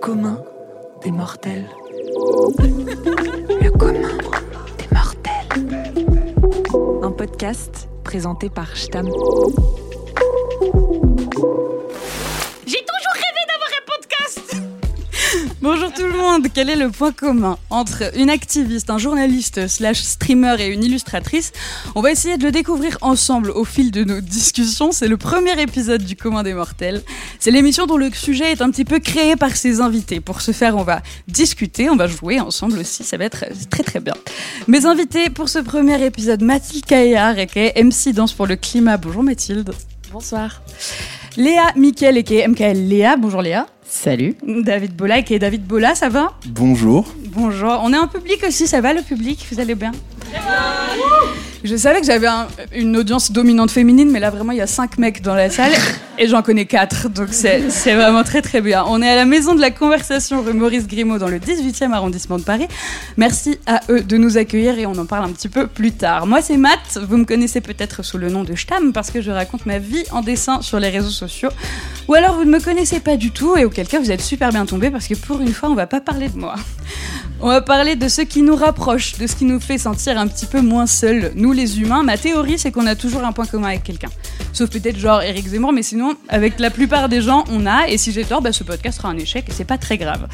commun des mortels. Le commun des mortels. Un podcast présenté par Stam. Bonjour tout le monde, quel est le point commun entre une activiste, un journaliste slash streamer et une illustratrice? On va essayer de le découvrir ensemble au fil de nos discussions. C'est le premier épisode du commun des mortels. C'est l'émission dont le sujet est un petit peu créé par ses invités. Pour ce faire, on va discuter, on va jouer ensemble aussi, ça va être très très bien. Mes invités pour ce premier épisode, Mathilde Caillard, et MC Danse pour le climat. Bonjour Mathilde. Bonsoir. Léa Mickel et MKL Léa. Bonjour Léa. Salut. David Bola et David Bola, ça va? Bonjour. Bonjour. On est en public aussi, ça va le public? Vous allez bien? Je savais que j'avais un- une audience dominante féminine, mais là vraiment il y a cinq mecs dans la salle et j'en connais quatre, donc c'est c'est vraiment très très bien. On est à la maison de la conversation rue Maurice Grimaud dans le 18e arrondissement de Paris. Merci à eux de nous accueillir et on en parle un petit peu plus tard. Moi c'est Matt, vous me connaissez peut-être sous le nom de Stam parce que je raconte ma vie en dessin sur les réseaux sociaux. Ou alors vous ne me connaissez pas du tout et auquel cas vous êtes super bien tombé parce que pour une fois on va pas parler de moi. On va parler de ce qui nous rapproche, de ce qui nous fait sentir un petit peu moins seuls, nous les humains. Ma théorie, c'est qu'on a toujours un point commun avec quelqu'un. Sauf peut-être genre Eric Zemmour, mais sinon, avec la plupart des gens, on a. Et si j'ai tort, bah, ce podcast sera un échec et c'est pas très grave.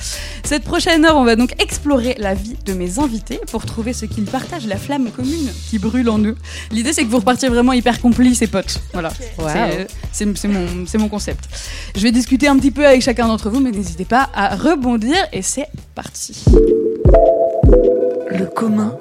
Cette prochaine heure, on va donc explorer la vie de mes invités pour trouver ce qu'ils partagent, la flamme commune qui brûle en eux. L'idée, c'est que vous repartiez vraiment hyper complices et potes. Voilà. Wow. C'est- mon, c'est mon concept. Je vais discuter un petit peu avec chacun d'entre vous, mais n'hésitez pas à rebondir et c'est parti. Le commun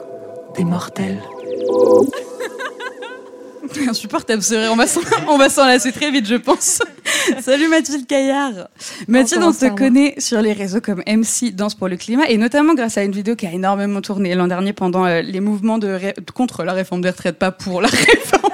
des mortels. Insupportable ce rire, on va s'en- on va s'en lasser très vite je pense. Salut Mathilde Caillard. Mathilde, on te connaît sur les réseaux comme MC Danse pour le climat et notamment grâce à une vidéo qui a énormément tourné l'an dernier pendant euh, les mouvements de ré- contre la réforme des retraites, pas pour la réforme.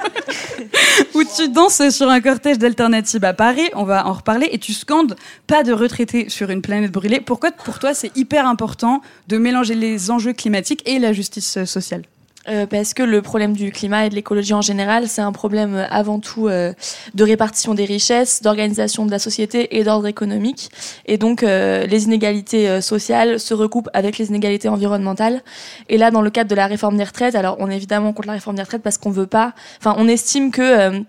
Où tu danses sur un cortège d'alternatives à Paris, on va en reparler, et tu scandes pas de retraités sur une planète brûlée. Pourquoi pour toi c'est hyper important de mélanger les enjeux climatiques et la justice euh, sociale? Euh, parce que le problème du climat et de l'écologie en général, c'est un problème euh, avant tout euh, de répartition des richesses, d'organisation de la société et d'ordre économique. Et donc, euh, les inégalités euh, sociales se recoupent avec les inégalités environnementales. Et là, dans le cadre de la réforme des retraites, alors on est évidemment contre la réforme des retraites parce qu'on veut pas. Enfin, on estime que euh,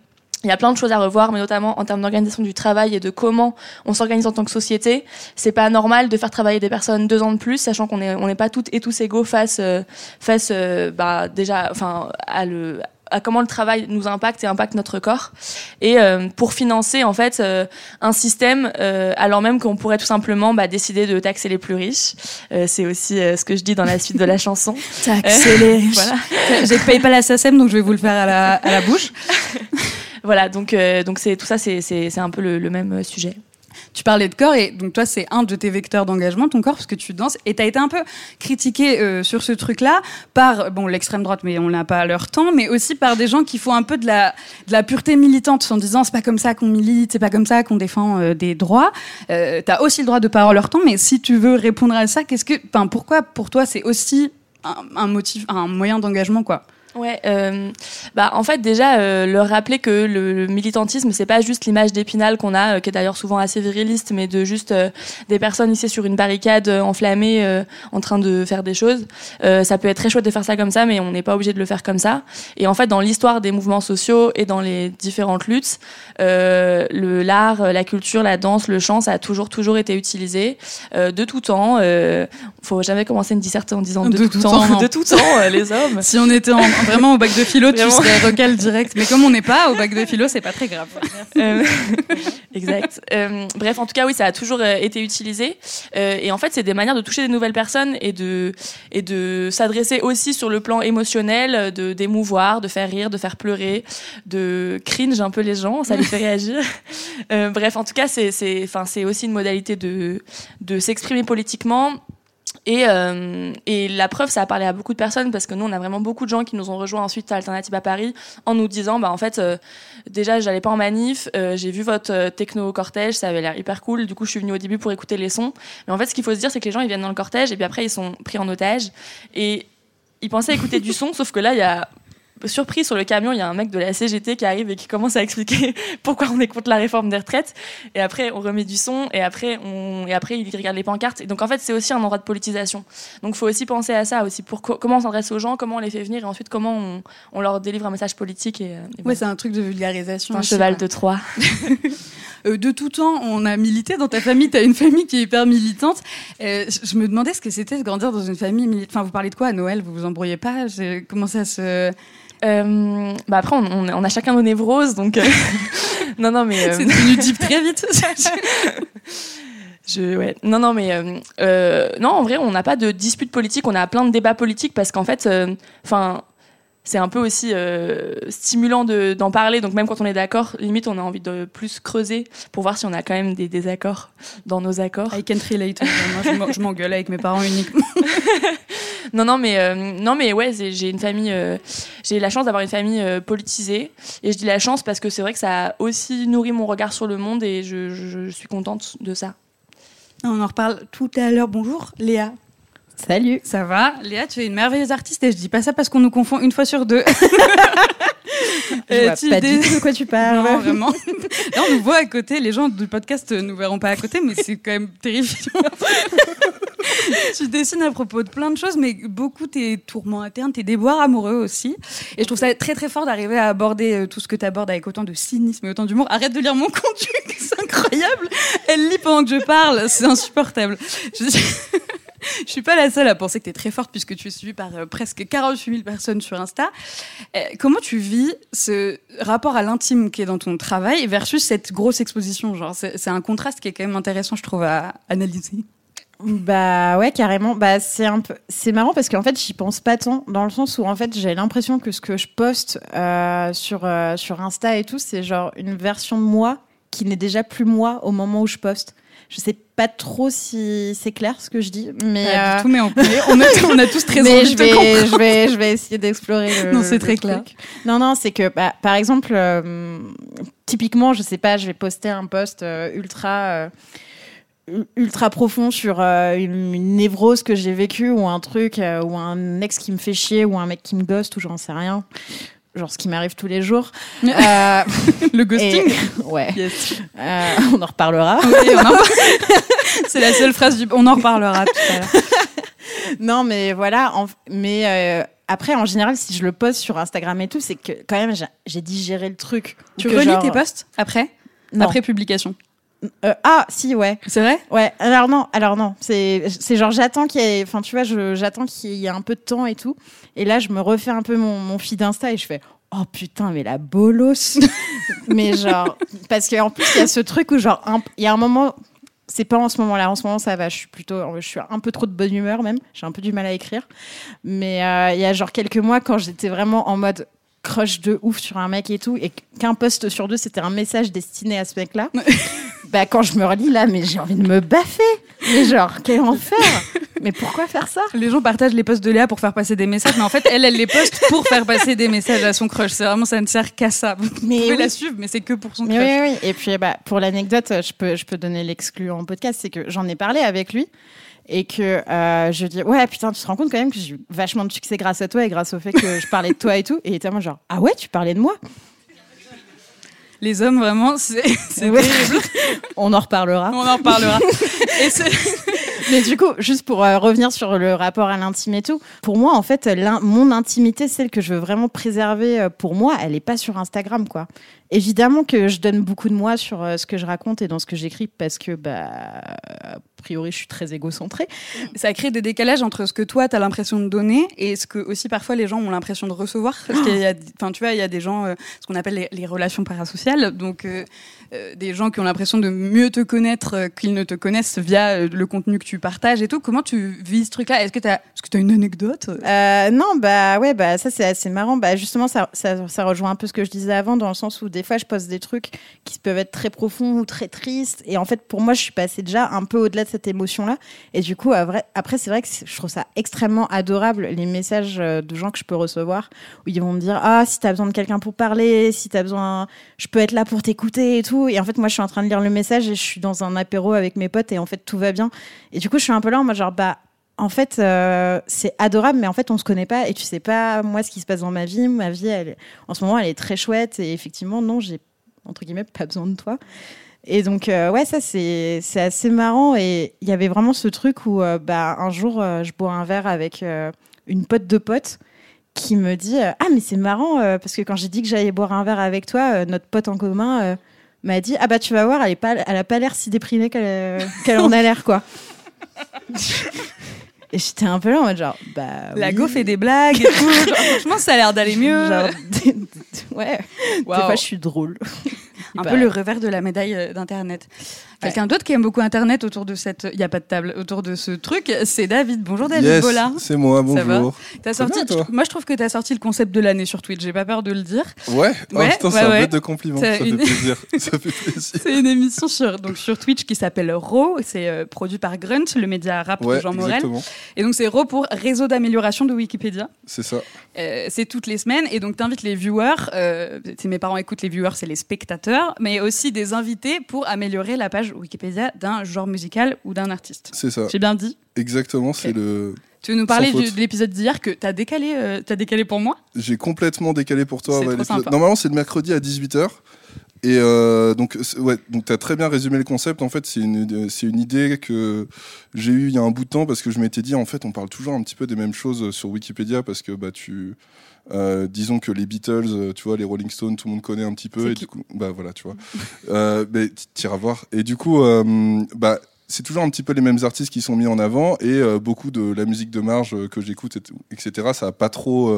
il y a plein de choses à revoir, mais notamment en termes d'organisation du travail et de comment on s'organise en tant que société. C'est pas normal de faire travailler des personnes deux ans de plus, sachant qu'on est on n'est pas toutes et tous égaux face euh, face euh, bah déjà enfin à le à comment le travail nous impacte et impacte notre corps et euh, pour financer en fait euh, un système euh, alors même qu'on pourrait tout simplement bah, décider de taxer les plus riches Euh, c'est aussi ce que je dis dans la suite de la chanson Accéléré. voilà J'ai payé pas la SACEM, donc je vais vous le faire à la, à la bouche. voilà donc euh, donc c'est tout ça c'est c'est un peu le, même euh, sujet Tu parlais de corps, et donc toi, c'est un de tes vecteurs d'engagement, ton corps, parce que tu danses. Et tu as été un peu critiqué euh, sur ce truc-là par bon, l'extrême droite, mais on n'a pas leur temps, mais aussi par des gens qui font un peu de la, de la pureté militante en disant c'est pas comme ça qu'on milite, c'est pas comme ça qu'on défend des droits. Euh, tu as aussi le droit de avoir leur temps, mais si tu veux répondre à ça, qu'est-ce que, pourquoi pour toi c'est aussi un, un motif, un moyen d'engagement, quoi? Ouais, euh, bah en fait déjà euh, leur rappeler que le, le militantisme c'est pas juste l'image d'Épinal qu'on a, euh, qui est d'ailleurs souvent assez viriliste, mais de juste euh, des personnes ici sur une barricade euh, enflammées euh, en train de faire des choses. Euh, ça peut être très chouette de faire ça comme ça, mais on n'est pas obligé de le faire comme ça. Et en fait dans l'histoire des mouvements sociaux et dans les différentes luttes, euh, le l'art, la culture, la danse, le chant, ça a toujours toujours été utilisé euh, de tout temps. Euh, faut jamais commencer une disserte en disant de, tout, temps, non. de tout temps les hommes. Si on était en- vraiment au bac de philo, tu serais recal direct. Mais comme on n'est pas au bac de philo, c'est pas très grave. Euh, exact. Euh, bref, en tout cas, oui, ça a toujours euh, été utilisé. Euh, et en fait, c'est des manières de toucher des nouvelles personnes et de et de s'adresser aussi sur le plan émotionnel, de d'émouvoir, de faire rire, de faire pleurer, de cringe un peu les gens, ça les fait réagir. Euh, bref, en tout cas, c'est c'est enfin c'est aussi une modalité de de s'exprimer politiquement. Et, euh, et la preuve, ça a parlé à beaucoup de personnes parce que nous, on a vraiment beaucoup de gens qui nous ont rejoints ensuite à Alternative à Paris en nous disant, bah en fait, euh, déjà, j'allais pas en manif, euh, j'ai vu votre euh, techno cortège, ça avait l'air hyper cool. Du coup, je suis venue au début pour écouter les sons. Mais en fait, ce qu'il faut se dire, c'est que les gens, ils viennent dans le cortège et puis après, ils sont pris en otage et ils pensaient écouter du son, sauf que là, il y a surprise sur le camion, il y a un mec de la CGT qui arrive et qui commence à expliquer pourquoi on est contre la réforme des retraites. Et après, on remet du son et après, on, et après il regarde les pancartes. Et donc, en fait, c'est aussi un endroit de politisation. Donc, il faut aussi penser à ça aussi pour comment on s'adresse aux gens, comment on les fait venir et ensuite comment on, on leur délivre un message politique. Et, et Ouais, c'est un truc de vulgarisation. un aussi, cheval de Troie. Euh, de tout temps, on a milité dans ta famille. Tu as une famille qui est hyper militante. Euh, je me demandais ce que c'était de grandir dans une famille militante. Enfin, vous parlez de quoi à Noël? Vous vous embrouillez pas? Comment ça se. Euh, bah après, on, on- on a chacun nos névroses, donc. euh, non, non, mais. euh, C'est devenu deep très vite. Je, ouais. Non, non, mais euh, euh, non, en vrai, on n'a pas de dispute politique, on a plein de débats politiques parce qu'en fait, euh, enfin, c'est un peu aussi euh, stimulant de- d'en parler. Donc même quand on est d'accord, limite, on a envie de plus creuser pour voir si on a quand même des désaccords dans nos accords. I can't relate. Moi, je m'en- je m'engueule avec mes parents uniquement. Non, non, mais euh, non, mais ouais, j'ai une famille, euh, j'ai la chance d'avoir une famille euh, politisée. Et je dis la chance parce que c'est vrai que ça a aussi nourri mon regard sur le monde et je, je- je suis contente de ça. On en reparle tout à l'heure. Bonjour, Léa. Salut. Ça va? Léa, tu es une merveilleuse artiste et je dis pas ça parce qu'on nous confond une fois sur deux. Je Euh, vois tu pas dé- du tout de quoi tu parles. Non, vraiment. Là, on nous voit à côté. Les gens du podcast euh, nous verront pas à côté, mais c'est quand même terrifiant. tu dessines à propos de plein de choses, mais beaucoup tes tourments internes, tes déboires amoureux aussi. Et je trouve ça très très fort d'arriver à aborder euh, tout ce que tu abordes avec autant de cynisme et autant d'humour. Arrête de lire mon contenu, c'est incroyable. Elle lit pendant que je parle, c'est insupportable. Je... Je suis pas la seule à penser que tu es très forte puisque tu es suivie par euh, presque 48 000 personnes sur Insta. Euh, comment tu vis ce rapport à l'intime qui est dans ton travail versus cette grosse exposition? C'est un contraste qui est quand même intéressant, je trouve, à analyser. Bah ouais, carrément. Bah c'est un peu, c'est marrant parce qu'en fait j'y pense pas tant dans le sens où en fait j'ai l'impression que ce que je poste euh, sur euh, sur Insta et tout, c'est genre une version de moi qui n'est déjà plus moi au moment où je poste. Je sais pas trop si c'est clair ce que je dis, mais euh, tout, mais on, on, a, on a tous très mais envie je de vais, comprendre. je vais, je vais essayer d'explorer. Non, c'est très truc. clair. Non, non, c'est que, bah, par exemple, euh, typiquement, je sais pas, je vais poster un post ultra, ultra profond sur euh, une, une névrose que j'ai vécue ou un truc euh, ou un ex qui me fait chier ou un mec qui me ghost ou j'en sais rien. Genre ce qui m'arrive tous les jours. Euh, Le ghosting. et- ouais. Yes. Euh, on en reparlera. Oui, on en- c'est la seule phrase du. On en reparlera tout à l'heure. Non, mais voilà. en- mais euh, après, en général, si je le poste sur Instagram et tout, c'est que quand même, j'ai- digéré le truc. Tu relis genre- tes posts après? Non. Après publication? Euh, ah, si, ouais. C'est vrai? Ouais, alors non, alors non, c'est c'est genre j'attends qu'il y ait enfin tu vois, je- j'attends qu'il y ait un peu de temps et tout et là je me refais un peu mon mon feed Insta et je fais oh putain mais la bolos. mais genre parce qu'en plus il y a ce truc où genre il y a un moment c'est pas en ce moment-là. En ce moment, ça va. Je suis plutôt, je suis un peu trop de bonne humeur même. J'ai un peu du mal à écrire. Mais euh, il y a genre quelques mois, quand j'étais vraiment en mode crush de ouf sur un mec et tout, et qu'un post sur deux, c'était un message destiné à ce mec-là. bah quand je me relis là, mais j'ai envie de me baffer. Mais genre quel enfer. mais pourquoi faire ça? Les gens partagent les posts de Léa pour faire passer des messages, mais en fait, elle, elle les poste pour faire passer des messages à son crush. C'est vraiment, ça ne sert qu'à ça. Vous Mais pouvez oui. la suivre, mais c'est que pour son Mais crush. oui, oui. Et puis, bah, pour l'anecdote, je peux, je peux donner l'exclu en podcast, c'est que j'en ai parlé avec lui et que euh, je dis ouais putain tu te rends compte quand même que j'ai eu vachement de succès grâce à toi et grâce au fait que je parlais de toi et tout et il était moi genre ah ouais tu parlais de moi? Les hommes, vraiment, c'est Ouais. terrible. on en reparlera On en reparlera. Et mais du coup juste pour euh, revenir sur le rapport à l'intime et tout pour moi en fait mon intimité celle que je veux vraiment préserver euh, pour moi elle est pas sur Instagram quoi évidemment que je donne beaucoup de moi sur euh, ce que je raconte et dans ce que j'écris parce que bah a priori je suis très égocentrée ça crée des décalages entre ce que toi, tu as l'impression de donner et ce que aussi parfois les gens ont l'impression de recevoir. Parce qu'il y a, tu vois, il y a des gens, euh, ce qu'on appelle les, relations parasociales, donc euh, des gens qui ont l'impression de mieux te connaître euh, qu'ils ne te connaissent via euh, le contenu que tu partages et tout. Comment tu vis ce truc-là? Est-ce que tu as, tu as une anecdote? Euh, non, bah ouais, bah ça c'est assez marrant. Bah justement, ça, ça, ça rejoint un peu ce que je disais avant, dans le sens où des fois je poste des trucs qui peuvent être très profonds ou très tristes. Et en fait, pour moi, je suis passée déjà un peu au-delà de cette émotion-là. Et du coup, après, c'est vrai que je trouve ça extrêmement adorable, les messages euh, de gens que je peux recevoir, où ils vont me dire Ah, si t'as besoin de quelqu'un pour parler, si t'as besoin, je peux être là pour t'écouter et tout. Et en fait, moi, je suis en train de lire le message et je suis dans un apéro avec mes potes et en fait, tout va bien. Et du coup, je suis un peu là en mode genre, bah, en fait, euh, c'est adorable, mais en fait, on se connaît pas et tu sais pas, moi, ce qui se passe dans ma vie. Ma vie, en ce moment, elle est très chouette et effectivement, non, j'ai, entre guillemets, pas besoin de toi. Et donc, euh, ouais, ça, c'est, assez marrant. Et il y avait vraiment ce truc où, euh, bah, un jour, je bois un verre avec une pote de pote qui me dit Ah, mais c'est marrant, parce que quand j'ai dit que j'allais boire un verre avec toi, notre pote en commun m'a dit Ah, bah, tu vas voir, elle, est pas, elle a pas l'air si déprimée qu'elle, euh, qu'elle en a l'air, quoi. Et j'étais un peu là en mode genre, bah. La oui. go fait des blagues et tout. Genre, franchement, ça a l'air d'aller mieux. Genre, ouais. Des Waouh. fois, je suis drôle. Un Bah, peu le revers de la médaille euh, d'Internet. Quelqu'un d'autre qui aime beaucoup Internet autour de cette. Il n'y a pas de table. Autour de ce truc, c'est David. Bonjour David yes, Bollard. c'est moi, bonjour. T'as Ça va, sorti, toi moi, je trouve que tu as sorti le concept de l'année sur Twitch. J'ai pas peur de le dire. Ouais, oh, Ouais, putain, ouais, c'est un ouais. bête de compliment, C'est ça une- fait plaisir. ça fait plaisir. C'est une émission sur, donc, sur Twitch qui s'appelle Raw. C'est euh, produit par Grunt, le média rap Ouais, de Jean Morel. exactement, Et donc, c'est Raw pour Réseau d'amélioration de Wikipédia. c'est ça. Euh, c'est toutes les semaines et donc t'invites les viewers, euh, si mes parents écoutent les viewers, c'est les spectateurs, mais aussi des invités pour améliorer la page Wikipédia d'un genre musical ou d'un artiste. C'est ça. J'ai bien dit. Exactement, c'est le. Tu veux nous parler du- de l'épisode d'hier que t'as décalé, euh, t'as décalé pour moi? J'ai complètement décalé pour toi. C'est trop. Normalement, c'est le mercredi à 18h. Et euh, donc, ouais, donc tu as très bien résumé le concept. En fait, c'est une, c'est une idée que j'ai eue il y a un bout de temps parce que je m'étais dit, en fait, on parle toujours un petit peu des mêmes choses sur Wikipédia parce que bah, tu. Euh, disons que les Beatles, euh, tu vois, les Rolling Stones, tout le monde connaît un petit peu. Et qui du coup, bah voilà, tu vois. euh, mais tu iras voir. Et du coup, euh, bah, c'est toujours un petit peu les mêmes artistes qui sont mis en avant et euh, beaucoup de la musique de marge que j'écoute, etc. Ça a pas trop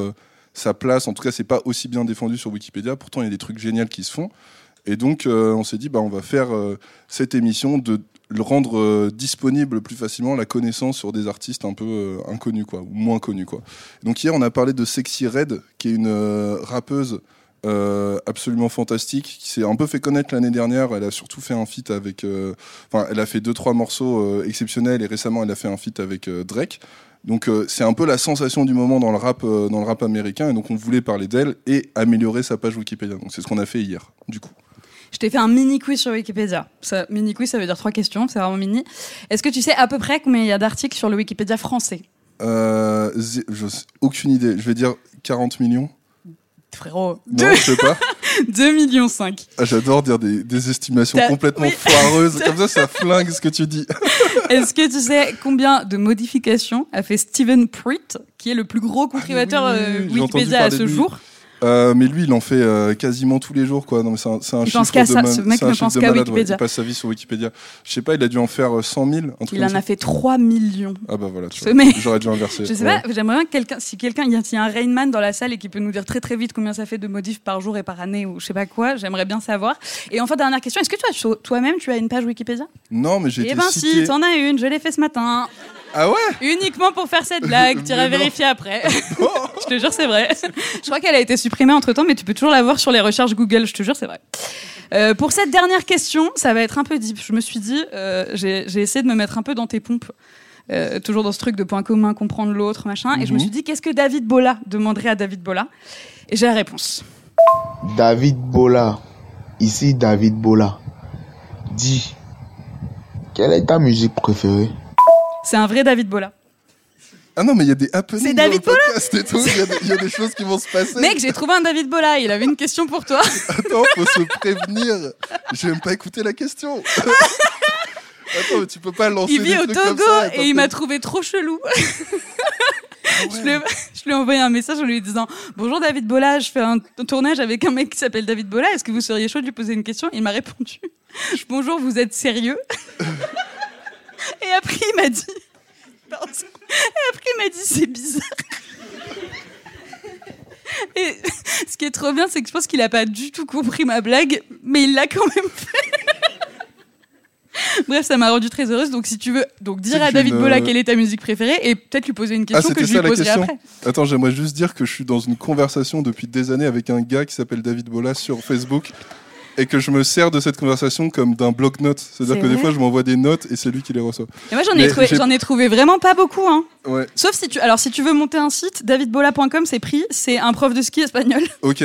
sa place. En tout cas, c'est pas aussi bien défendu sur Wikipédia. Pourtant, il y a des trucs géniaux qui se font. Et donc, on s'est dit, bah, on va faire cette émission de le rendre euh, disponible plus facilement la connaissance sur des artistes un peu euh, inconnus quoi ou moins connus quoi. Donc hier on a parlé de Sexy Red qui est une euh, rappeuse absolument fantastique qui s'est un peu fait connaître l'année dernière. Elle a surtout fait un feat avec, enfin elle a fait deux trois morceaux exceptionnels et récemment elle a fait un feat avec Drake. Donc c'est un peu la sensation du moment dans le rap dans le rap américain et donc on voulait parler d'elle et améliorer sa page Wikipédia. Donc c'est ce qu'on a fait hier du coup. Je t'ai fait un mini quiz sur Wikipédia. Ça, mini quiz, ça veut dire trois questions, c'est vraiment mini. Est-ce que tu sais à peu près combien il y a d'articles sur le Wikipédia français? Euh, je aucune idée. Je vais dire 40 millions. Frérot, Non, je sais pas. 2 millions 5. Ah, J'adore dire des, des estimations complètement oui. foireuses. Comme ça, ça flingue ce que tu dis. Est-ce que tu sais combien de modifications a fait Steven Pruitt, qui est le plus gros contributeur Ah oui, oui, euh, Wikipédia à ce lui. Euh, mais lui, il en fait euh, quasiment tous les jours, quoi. Non, mais c'est un, c'est un Il chiffre pense qu'à de ça, man- ce mec ne pense qu'à ouais. Il passe sa vie sur Wikipédia. Je sais pas, il a dû en faire euh, 100 000, un truc Il comme en ça. a fait 3 millions. Ah bah voilà, tu vois. mec. J'aurais dû inverser. Je sais Ouais. pas, j'aimerais bien que quelqu'un, si quelqu'un, il y a un Rainman dans la salle et qui peut nous dire très très vite combien ça fait de modifs par jour et par année ou je sais pas quoi, j'aimerais bien savoir. Et enfin, dernière question, est-ce que toi, toi-même, tu as une page Wikipédia? Non, mais j'ai Eh été ben cité. si, t'en as une, je l'ai fait ce matin. Ah ouais Uniquement pour faire cette blague, tu iras vérifier après. je te jure, c'est vrai. Je crois qu'elle a été supprimée entre temps, mais tu peux toujours la voir sur les recherches Google, je te jure, c'est vrai. Euh, pour cette dernière question, ça va être un peu deep. Je me suis dit, euh, j'ai j'ai essayé de me mettre un peu dans tes pompes. Euh, toujours dans ce truc de point commun, comprendre l'autre, machin. Et je me Mhm. suis dit, qu'est-ce que David Bola demanderait à David Bola Et j'ai la réponse. David Bola. Ici David Bola. Dis, quelle est ta musique préférée? C'est un vrai David Bola. Ah non, mais il y a des happenings C'est David tout. Il y a des- il y, a des choses qui vont se passer. Mec, j'ai trouvé un David Bola, il avait une question pour toi. Attends, faut se prévenir. Je vais même pas écouter la question. Attends, mais tu peux pas lancer Il vit des au trucs Togo ça. Et il m'a trouvé trop chelou. Ah Je lui, ai, je lui ai envoyé un message en lui disant Bonjour David Bola, je fais un tournage avec un mec qui s'appelle David Bola. Est-ce que vous seriez chaud de lui poser une question? Il m'a répondu Bonjour, vous êtes sérieux? Et après, il m'a dit Pardon. Et après, il m'a dit C'est bizarre. Et ce qui est trop bien, c'est que je pense qu'il a pas du tout compris ma blague, mais il l'a quand même fait. Bref, ça m'a rendu très heureuse. Donc, si tu veux, donc dire à David une, Bola euh, quelle est ta musique préférée et peut-être lui poser une Ah, question que c'était je lui poserai question. après. Attends, j'aimerais juste dire que je suis dans une conversation depuis des années avec un gars qui s'appelle David Bola sur Facebook. Et que je me sers de cette conversation comme d'un bloc-notes. C'est-à-dire C'est que des fois, je m'envoie des notes et c'est lui qui les reçoit. Et moi, j'en ai, trouvé, j'en ai trouvé vraiment pas beaucoup. Hein. Ouais, Sauf si tu, alors si tu veux monter un site, davidbola.com, c'est pris. C'est un prof de ski espagnol. ok.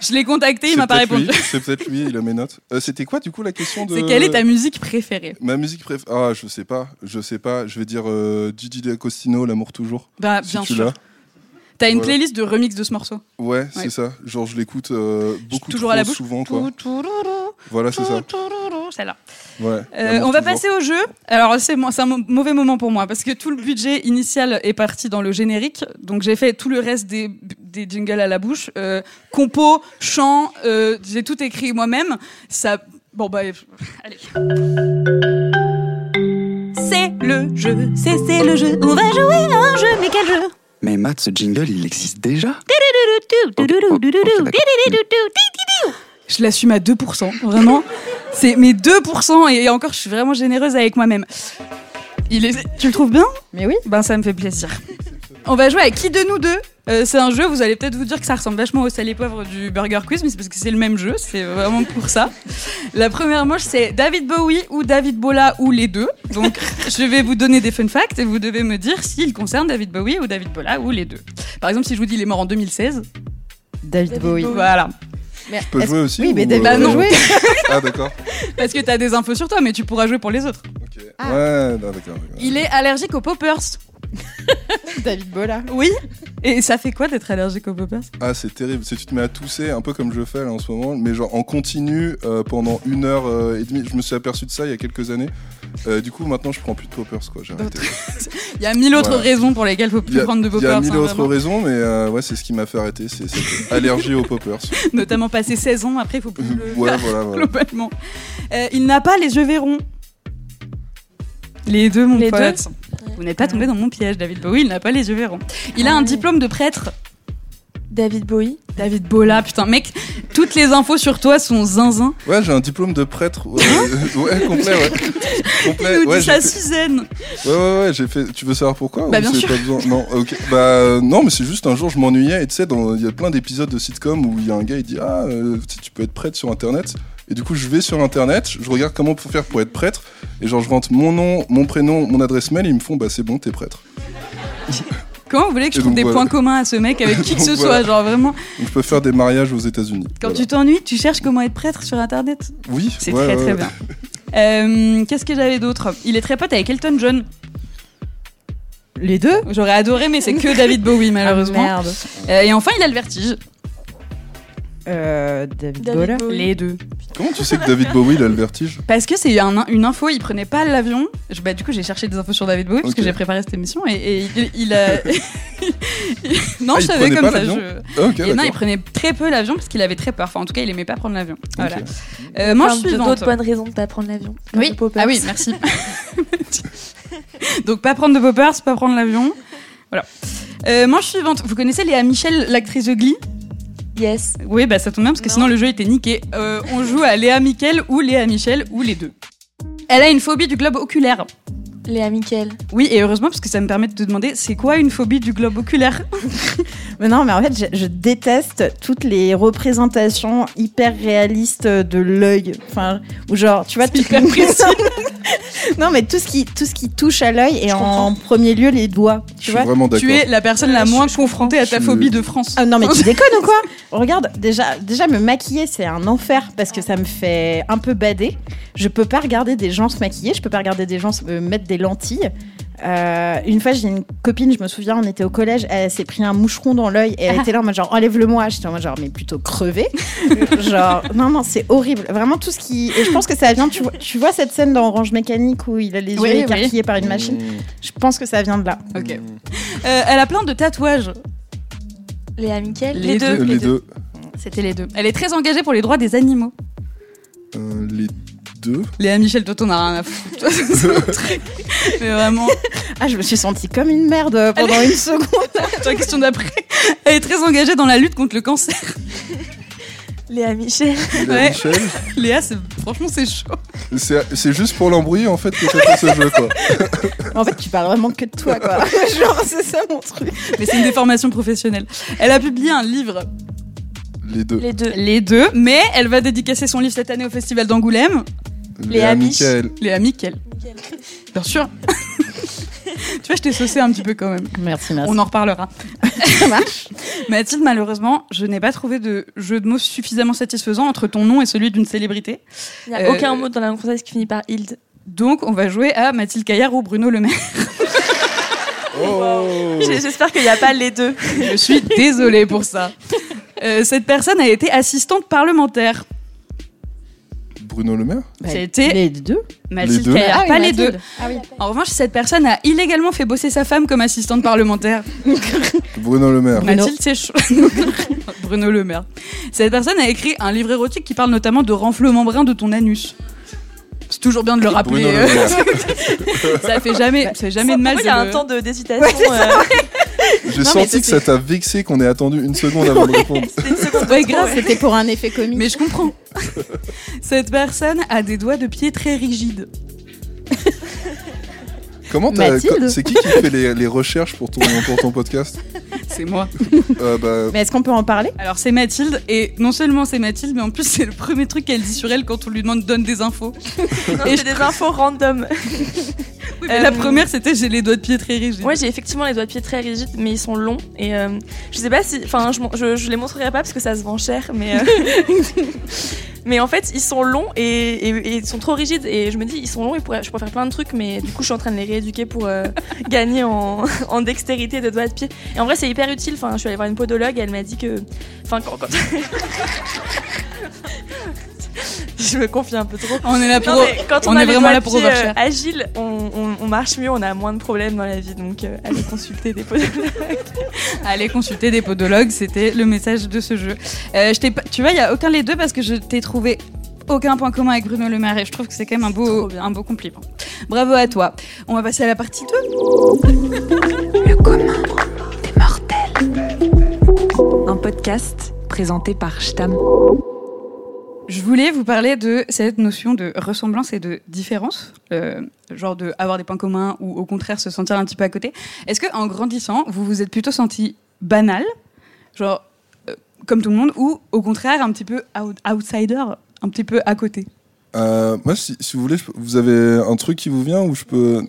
Je l'ai contacté, il m'a pas répondu. C'est peut-être lui, il a mes notes. Euh, C'était quoi, du coup, la question de. C'est quelle est ta musique préférée? Ma musique préférée Ah, je sais pas, je sais pas. Je vais dire euh, Gigi D'Agostino, L'amour toujours. Bah, Si bien sûr. T'as une Voilà. playlist de remix de ce morceau. Ouais, Ouais. c'est ça. Genre, je l'écoute euh, beaucoup toujours trop à la bouche. souvent, quoi. Voilà, c'est ça. Celle-là. Ouais. Euh, on va toujours. passer au jeu. Alors c'est un mauvais moment pour moi parce que tout le budget initial est parti dans le générique. Donc j'ai fait tout le reste des, des jingles à la bouche, euh, compo, chant, euh, j'ai tout écrit moi-même. Ça, bon bah, allez. C'est le jeu, c'est c'est le jeu. On va jouer à un jeu, mais quel jeu? Mais Matt, ce jingle, il existe déjà Je l'assume à 2%, vraiment. C'est mes 2% et encore, je suis vraiment généreuse avec moi-même. Il est... Tu le trouves bien? Mais oui. Ben ça me fait plaisir. On va jouer à qui de nous deux? Euh, C'est un jeu, vous allez peut-être vous dire que ça ressemble vachement au sal et poivre du Burger Quiz, mais c'est parce que c'est le même jeu, c'est vraiment pour ça. La première manche, c'est David Bowie ou David Bola ou les deux. Donc je vais vous donner des fun facts et vous devez me dire s'ils concernent David Bowie ou David Bola ou les deux. Par exemple, si je vous dis il est mort en 2016, David, David Bowie. Bowie. voilà. Mais Je peux est-ce- jouer aussi Oui, mais ou, David Bah non. peut jouer. Ah, d'accord. Parce que t'as des infos sur toi, mais tu pourras jouer pour les autres. Ok. Ah. Ouais, d'accord. Il est allergique aux poppers. David Bola. Oui. Et ça fait quoi d'être allergique aux poppers? Ah, c'est terrible. Si tu te mets à tousser, un peu comme je fais là en ce moment, mais genre en continu euh, pendant une heure euh, et demie. Je me suis aperçu de ça il y a quelques années. Euh, du coup, maintenant, je prends plus de poppers, quoi. J'ai arrêté. Il y a mille autres Voilà. raisons pour lesquelles il faut Il plus a, prendre de il y poppers. a mille hein, autres vraiment. raisons, mais euh, ouais, c'est ce qui m'a fait arrêter. C'est cette allergie aux poppers. Notamment passé 16 ans, après il faut plus le ouais, faire voilà, voilà. globalement. Euh, il n'a pas les yeux verrons. Les deux, mon Les pote. Vous n'êtes pas tombé dans mon piège, David Bowie, il n'a pas les yeux verrons. Il a Ah un diplôme de prêtre. David Bowie. David Bola, putain, mec, toutes les infos sur toi sont zinzin. Ouais, j'ai un diplôme de prêtre. Ouais, euh, ouais, complet, ouais. Complet, Il nous ouais, dit j'ai ça, fait- Suzanne. Ouais, ouais, ouais, j'ai fait. Tu veux savoir pourquoi Bah, ou bien sûr. pas besoin? Non, ok. Bah, euh, non, mais c'est juste un jour, je m'ennuyais et tu sais, dans- il y a plein d'épisodes de sitcom où il y a un gars, il dit Ah, euh, tu peux être prêtre sur internet. Et du coup, je vais sur internet, je regarde comment faut faire pour être prêtre. Et genre, je rentre mon nom, mon prénom, mon adresse mail, et ils me font Bah, c'est bon, t'es prêtre. Comment vous voulez que je trouve des voilà. points communs à ce mec avec qui que ce soit. Genre vraiment, Donc, je peux faire des mariages aux États-Unis. quand Voilà. tu t'ennuies, tu cherches comment être prêtre sur internet. Oui, C'est ouais, très ouais, très ouais. bien. Euh, Qu'est-ce que j'avais d'autre? Il est très pote avec Elton John. Les deux? J'aurais adoré, mais c'est que David Bowie malheureusement. Ah, merde. Euh, et enfin, il a le vertige. Euh, David, David Bola. Bowie. Les deux. Comment tu sais que David Bowie, il a le vertige Parce que c'est un- une info, il prenait pas l'avion. Je- Bah, du coup, j'ai cherché des infos sur David Bowie parce Ok. que j'ai préparé cette émission et, et il, il a. non, Ah, je il savais prenait comme pas ça. l'avion je- Ah, Ok, Et non, il d'accord. prenait très peu l'avion parce qu'il avait très peur. Enfin, en tout cas, il aimait pas prendre l'avion. Voilà. Ok. Euh, manche de- suivante. D'autres bonnes raisons de pas prendre l'avion. comme Oui. le poppers. Ah oui, merci. Donc, pas prendre de poppers, pas prendre l'avion. Voilà. Euh, manche suivante. Vous connaissez Léa Michel, l'actrice de Glee? Yes. Oui, bah ça tombe bien parce que Non. sinon le jeu était niqué. Euh, on joue à Léa Michel ou Léa Michel ou les deux. Elle a une phobie du globe oculaire. Léa Michel. Oui, et heureusement parce que ça me permet de te demander c'est quoi une phobie du globe oculaire? Mais non, mais en fait, je, je déteste toutes les représentations hyper réalistes de l'œil. Enfin, ou genre, tu vois, tout hyper précis. non, mais tout ce qui, tout ce qui touche à l'œil et en premier lieu les doigts. Je Tu suis vois vraiment. Tu es la personne la moins confrontée à ta phobie de France. Ah non mais tu déconnes ou quoi? Regarde, déjà, déjà me maquiller c'est un enfer parce que ça me fait un peu bader. Je peux pas regarder des gens se maquiller, je peux pas regarder des gens se euh, mettre des lentilles. Euh, une fois j'ai une copine, je me souviens, on était au collège, elle s'est pris un moucheron dans l'œil et elle Ah. était là en mode genre enlève-le-moi. J'étais en mode genre mais plutôt crever. genre non non c'est horrible. Vraiment tout ce qui et je pense que ça vient. Tu vois, tu vois cette scène dans Orange Mécanique où il a les Oui, yeux oui. écarquillés par une machine? Je pense que ça vient de là. Ok. Euh, elle a plein de tatouages. Léa Michel. Les deux. Euh, les deux. C'était les deux. Elle est très engagée pour les droits des animaux. Euh, les deux. Léa Michel, toi, t'en as rien à foutre. Mais vraiment, Ah je me suis sentie comme une merde pendant une seconde. la question d'après. Elle est très engagée dans la lutte contre le cancer. Léa Michel. Léa Ouais. Michel. Léa, c'est- franchement, c'est chaud. C'est c'est juste pour l'embrouiller en fait que t'as fait ce jeu quoi. En fait, tu parles vraiment que de toi, quoi. Genre, c'est ça mon truc. Mais c'est une déformation professionnelle. Elle a publié un livre. Les deux. Les deux. Les deux, mais elle va dédicacer son livre cette année au Festival d'Angoulême. Léa Mich. Michael. Léa. Bien sûr. tu vois, je t'ai saucé un petit peu quand même. Merci, merci. On en reparlera. Ça marche. Mathilde, malheureusement, je n'ai pas trouvé de jeu de mots suffisamment satisfaisant entre ton nom et celui d'une célébrité. Il n'y a Euh, aucun mot dans la langue française qui finit par Hilde. Donc, on va jouer à Mathilde Caillard ou Bruno Le Maire. Oh J'espère qu'il n'y a pas les deux. Je suis désolée pour ça. Euh, cette personne a été assistante parlementaire. Bruno Le Maire C'était Les deux Mathilde Les deux. Ah oui, pas les deux. Ah oui. En revanche, cette personne a illégalement fait bosser sa femme comme assistante parlementaire. Bruno Le Maire. Bruno. Mathilde, c'est chaud. Bruno Le Maire. Cette personne a écrit un livre érotique qui parle notamment de renflement brun de ton anus. C'est toujours bien de le rappeler. Bruno euh, Le Maire. ça fait jamais, ça fait jamais de mal. Il y a un temps de- d'hésitation euh, J'ai senti que ça t'a vexé qu'on ait attendu une seconde avant de répondre. Ouais, grave. C'était pour un effet comique. Mais je comprends. Cette personne a des doigts de pied très rigides. Comment C'est qui qui fait les, les recherches pour ton, pour ton podcast C'est moi. Euh, bah, Mais est-ce qu'on peut en parler? Alors c'est Mathilde et non seulement c'est Mathilde mais en plus c'est le premier truc qu'elle dit sur elle quand on lui demande donne des infos. Non, Et des infos random. Oui, mais La Euh, première c'était j'ai les doigts de pied très rigides. Moi, j'ai effectivement les doigts de pied très rigides, mais ils sont longs. Et euh, je sais pas si. Enfin, je, je, je les montrerai pas parce que ça se vend cher, mais. Mais en fait, ils sont longs et, et- et ils sont trop rigides. Et je me dis, ils sont longs, pourraient, je pourrais faire plein de trucs, mais du coup, je suis en train de les rééduquer pour euh, gagner en, en dextérité de doigts de pied. Et en vrai, c'est hyper utile. Enfin, je suis allée voir une podologue et elle m'a dit que. Enfin, quand. quand- je me confie un peu trop. On est là pour. Non, quand on, est vraiment là pour euh, agile, on, on- on marche mieux, on a moins de problèmes dans la vie, donc euh, allez consulter des podologues. Allez consulter des podologues, c'était le message de ce jeu. Euh, je tu vois, il y a aucun des deux parce que je t'ai trouvé aucun point commun avec Bruno Le Maire et je trouve que c'est quand même un beau, un beau compliment. Bravo à toi. On va passer à la partie 2. Le commun des mortels. Un podcast présenté par Stam. Je voulais vous parler de cette notion de ressemblance et de différence, euh, genre de avoir des points communs ou au contraire se sentir un petit peu à côté. Est-ce que en grandissant, vous vous êtes plutôt senti banal, genre euh, comme tout le monde, ou au contraire un petit peu out- outsider, un petit peu à côté? Euh, moi, si, si vous voulez, vous avez un truc qui vous vient où je peux.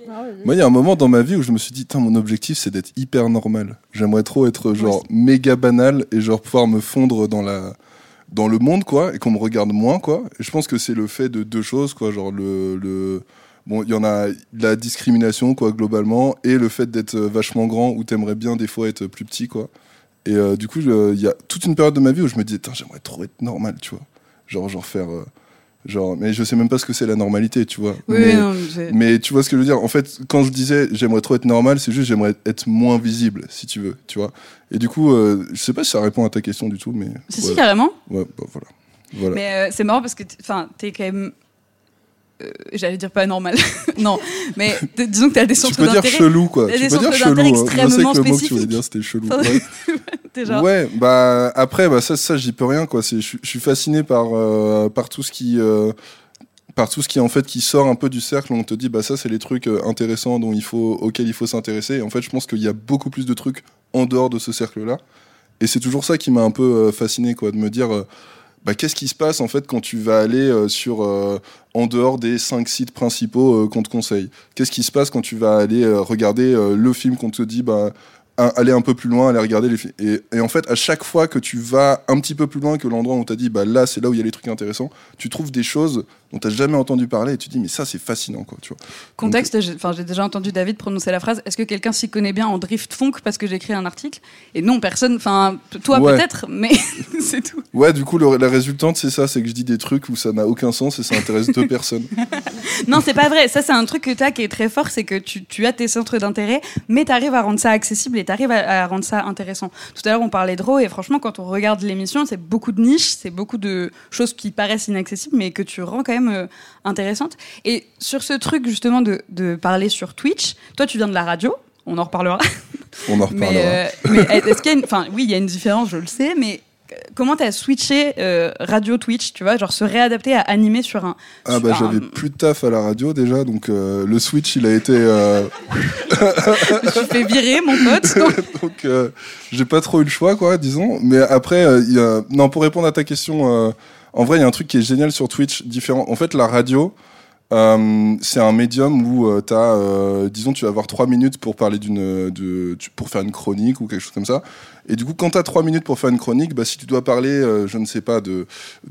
Moi, il y a un moment dans ma vie où je me suis dit, mon objectif, c'est d'être hyper normal. J'aimerais trop être genre méga banal et genre pouvoir me fondre dans la dans le monde quoi et qu'on me regarde moins quoi. Et je pense que c'est le fait de deux choses quoi, genre le, le... bon, il y en a la discrimination quoi globalement et le fait d'être euh, vachement grand où t'aimerais bien des fois être plus petit quoi. Et euh, du coup, il y a toute une période de ma vie où je me disais, j'aimerais trop être normal, tu vois. Genre, genre faire. euh, genre, mais je sais même pas ce que c'est la normalité, tu vois. mais, non, mais tu vois ce que je veux dire? En fait, quand je disais j'aimerais trop être normal, c'est juste j'aimerais être moins visible, si tu veux, tu vois. Et du coup, euh, je sais pas si ça répond à ta question du tout, mais. Si, ouais, si, carrément. ouais, bah, voilà. Voilà. Mais euh, c'est marrant parce que, enfin, t'es quand même. Euh, J'allais dire pas normal. non, mais disons que t'as des tu centres peux dire d'intérêt. chelou, quoi. Tu des peux dire chelou. d'intérêt hein. Je sais que extrêmement le mot que tu voulais dire, c'était chelou. Ouais. Ouais, bah après, bah ça, ça j'y peux rien quoi. C'est, je, suis- fasciné par euh, par tout ce qui euh, par tout ce qui en fait qui sort un peu du cercle. On te dit bah ça c'est les trucs intéressants dont il faut auxquels il faut s'intéresser. Et en fait, je pense qu'il y a beaucoup plus de trucs en dehors de ce cercle là. Et c'est toujours ça qui m'a un peu fasciné quoi, de me dire bah, qu'est-ce qui se passe en fait quand tu vas aller euh, sur euh, en dehors des cinq sites principaux euh, qu'on te conseille? Qu'est-ce qui se passe quand tu vas aller euh, regarder le film qu'on te dit bah aller un peu plus loin, aller regarder les films. Et, et en fait, à chaque fois que tu vas un petit peu plus loin que l'endroit où on t'a dit, bah là, c'est là où il y a les trucs intéressants, tu trouves des choses dont tu jamais entendu parler et tu dis, mais ça, c'est fascinant, quoi, tu vois. Contexte, j'ai enfin, j'ai déjà entendu David prononcer la phrase Est-ce que quelqu'un s'y connaît bien en drift funk parce que j'ai écrit un article? Et non, personne, enfin, toi Ouais. peut-être, mais c'est tout. Ouais, du coup, le- la résultante, c'est ça, c'est que je dis des trucs où ça n'a aucun sens et ça intéresse deux personnes. Non, c'est pas vrai. Ça, c'est un truc que tu as qui est très fort c'est que tu, tu as tes centres d'intérêt, mais tu arrives à rendre ça accessible et tu arrives à, à rendre ça intéressant. Tout à l'heure, on parlait de Raw et franchement, quand on regarde l'émission, c'est beaucoup de niches, c'est beaucoup de choses qui paraissent inaccessibles, mais que tu rends quand même euh, intéressantes. Et sur ce truc, justement, de, de parler sur Twitch, toi, tu viens de la radio. On en reparlera. On en Mais, reparlera. euh, mais est-ce qu'il y a une... Enfin, oui, il y a une différence, je le sais, mais comment t'as switché euh, radio Twitch, tu vois, genre se réadapter à animer sur un. Ah bah un- j'avais plus de taf à la radio déjà, donc euh, le switch il a été... euh, Tu fais virer, mon pote. donc euh, j'ai pas trop eu le choix quoi disons mais après il y a... non pour répondre à ta question en vrai il y a un truc qui est génial sur Twitch différent en fait la radio c'est un médium où t'as euh, disons tu vas avoir trois minutes pour parler d'une de tu- pour faire une chronique ou quelque chose comme ça et du coup quand t'as trois minutes pour faire une chronique bah si tu dois parler euh, je ne sais pas de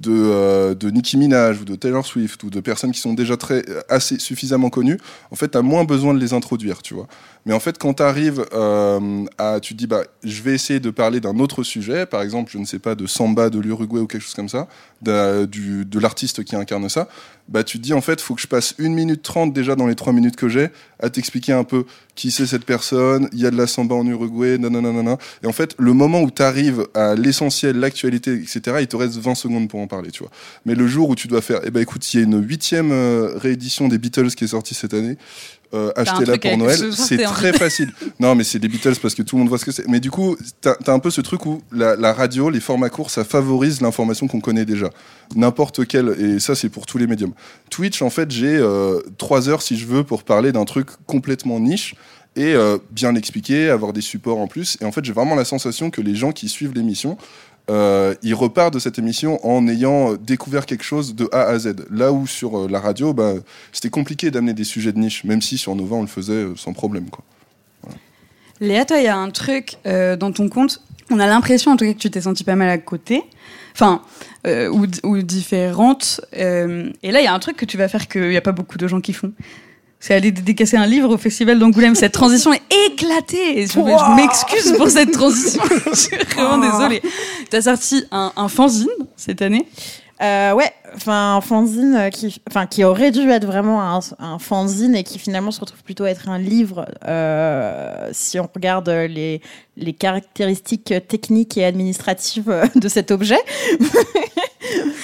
euh, de Nicki Minaj ou de Taylor Swift ou de personnes qui sont déjà très assez suffisamment connues en fait t'as moins besoin de les introduire tu vois mais en fait, quand tu arrives euh, à. Tu te dis, bah, je vais essayer de parler d'un autre sujet, par exemple, je ne sais pas, de samba de l'Uruguay ou quelque chose comme ça, de, du- de l'artiste qui incarne ça, bah, tu te dis, en fait, faut que je passe une minute trente déjà dans les trois minutes que j'ai à t'expliquer un peu qui c'est cette personne, il y a de la samba en Uruguay, nanana. Et en fait, le moment où tu arrives à l'essentiel, l'actualité, etc., il te reste 20 secondes pour en parler, tu vois. Mais le jour où tu dois faire, eh ben écoute, il y a une huitième euh, réédition des Beatles qui est sortie cette année. Euh, achetez-la pour Noël, c'est très facile. Non, mais c'est des Beatles parce que tout le monde voit ce que c'est. Mais du coup, t'as as un peu ce truc où la, la radio, les formats courts, ça favorise l'information qu'on connaît déjà. N'importe quel, et ça c'est pour tous les médiums. Twitch, en fait, j'ai euh, trois heures si je veux pour parler d'un truc complètement niche et euh, bien l'expliquer, avoir des supports en plus. Et en fait, j'ai vraiment la sensation que les gens qui suivent l'émission, euh, ils repartent de cette émission en ayant découvert quelque chose de A à Z. Là où sur euh, la radio, bah, c'était compliqué d'amener des sujets de niche, même si sur Nova on le faisait euh, sans problème. Quoi. Léa, toi, il y a un truc euh, dans ton compte. On a l'impression, en tout cas, que tu t'es sentie pas mal à côté. Enfin, euh, ou, ou différente. Euh, et là, il y a un truc que tu vas faire qu'il n'y a pas beaucoup de gens qui font. C'est aller dédicacer un livre au Festival d'Angoulême. Cette transition est éclatée. Je, je m'excuse pour cette transition. je suis vraiment désolée. Tu as sorti un, un fanzine cette année? Euh, ouais, enfin un fanzine euh, qui, enfin qui aurait dû être vraiment un, un fanzine et qui finalement se retrouve plutôt à être un livre euh, si on regarde les les caractéristiques techniques et administratives euh, de cet objet.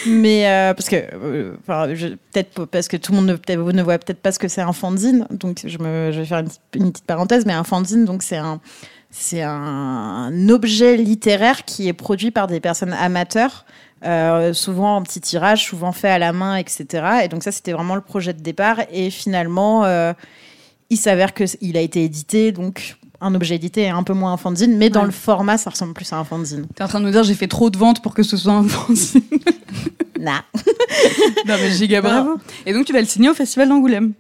Mais euh, parce que, euh, peut-être parce que tout le monde ne, ne voit peut-être pas ce que c'est un fanzine, donc je, vais faire une, petite- parenthèse, mais un fanzine, donc c'est un, c'est un, objet littéraire qui est produit par des personnes amateurs, euh, souvent en petit tirage, souvent fait à la main, etc. Et donc ça, c'était vraiment le projet de départ. Et finalement, il s'avère qu'il a été édité, donc un objet édité un peu moins un fanzine, mais dans Ouais. le format, ça ressemble plus à un fanzine. T'es en train de nous dire j'ai fait trop de ventes pour que ce soit un fanzine. Nah. non mais giga bravo. Et donc tu vas le signer au Festival d'Angoulême.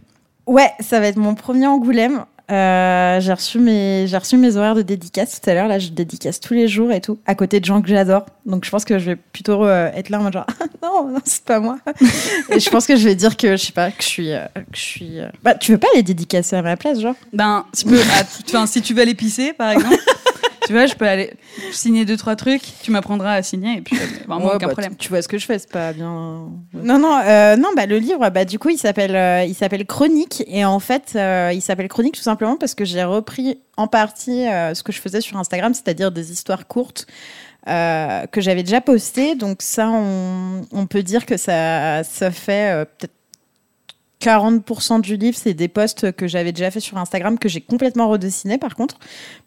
Ouais, ça va être mon premier Angoulême. Euh, j'ai reçu mes j'ai reçu mes horaires de dédicace tout à l'heure. Là, je dédicace tous les jours et tout, à côté de gens que j'adore. Donc, je pense que je vais plutôt euh, être là en mode genre non, non, c'est pas moi. et je pense que je vais dire que je sais pas que je suis euh, que je suis. Bah, tu veux pas les dédicacer à ma place, genre? Ben, tu peux, ah, tu- enfin, si tu veux aller pisser, par exemple, tu vois, je peux aller signer deux trois trucs. Tu m'apprendras à signer et puis euh, vraiment Ouais, aucun bah, problème. Tu, vois ce que je fais, c'est pas bien. Non, non, euh, non. Bah le livre, bah du coup, il s'appelle, euh, il s'appelle Chronique, et en fait, euh, il s'appelle Chronique tout simplement parce que j'ai repris en partie euh, ce que je faisais sur Instagram, c'est-à-dire des histoires courtes. euh, que j'avais déjà postées donc ça on, on peut dire que ça ça fait euh, peut-être 40% du livre, c'est des posts que j'avais déjà fait sur Instagram que j'ai complètement redessiné par contre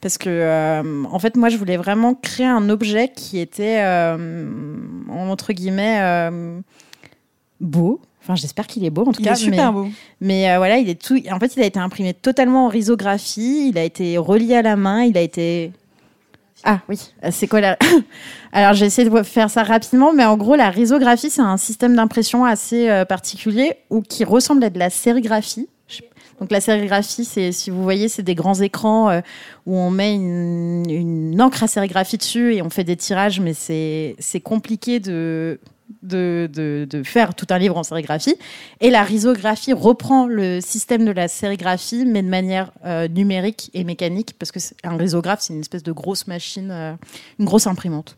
parce que euh, en fait moi je voulais vraiment créer un objet qui était euh, entre guillemets euh, beau. Enfin, j'espère qu'il est beau en tout Il cas. est super mais, beau. mais voilà, il est tout. En fait, il a été imprimé totalement en risographie. Il a été relié à la main. Il a été. Ah oui, euh, c'est quoi la. Alors, j'ai essayé de faire ça rapidement, mais en gros, la risographie, c'est un système d'impression assez euh, particulier ou qui ressemble à de la sérigraphie. Donc, la sérigraphie, c'est, si vous voyez, c'est des grands écrans euh, où on met une, une encre à sérigraphie dessus et on fait des tirages, mais c'est compliqué de, de, de, de faire tout un livre en sérigraphie. Et la risographie reprend le système de la sérigraphie, mais de manière euh, numérique et mécanique, parce que un risographe, c'est une espèce de grosse machine, euh, une grosse imprimante.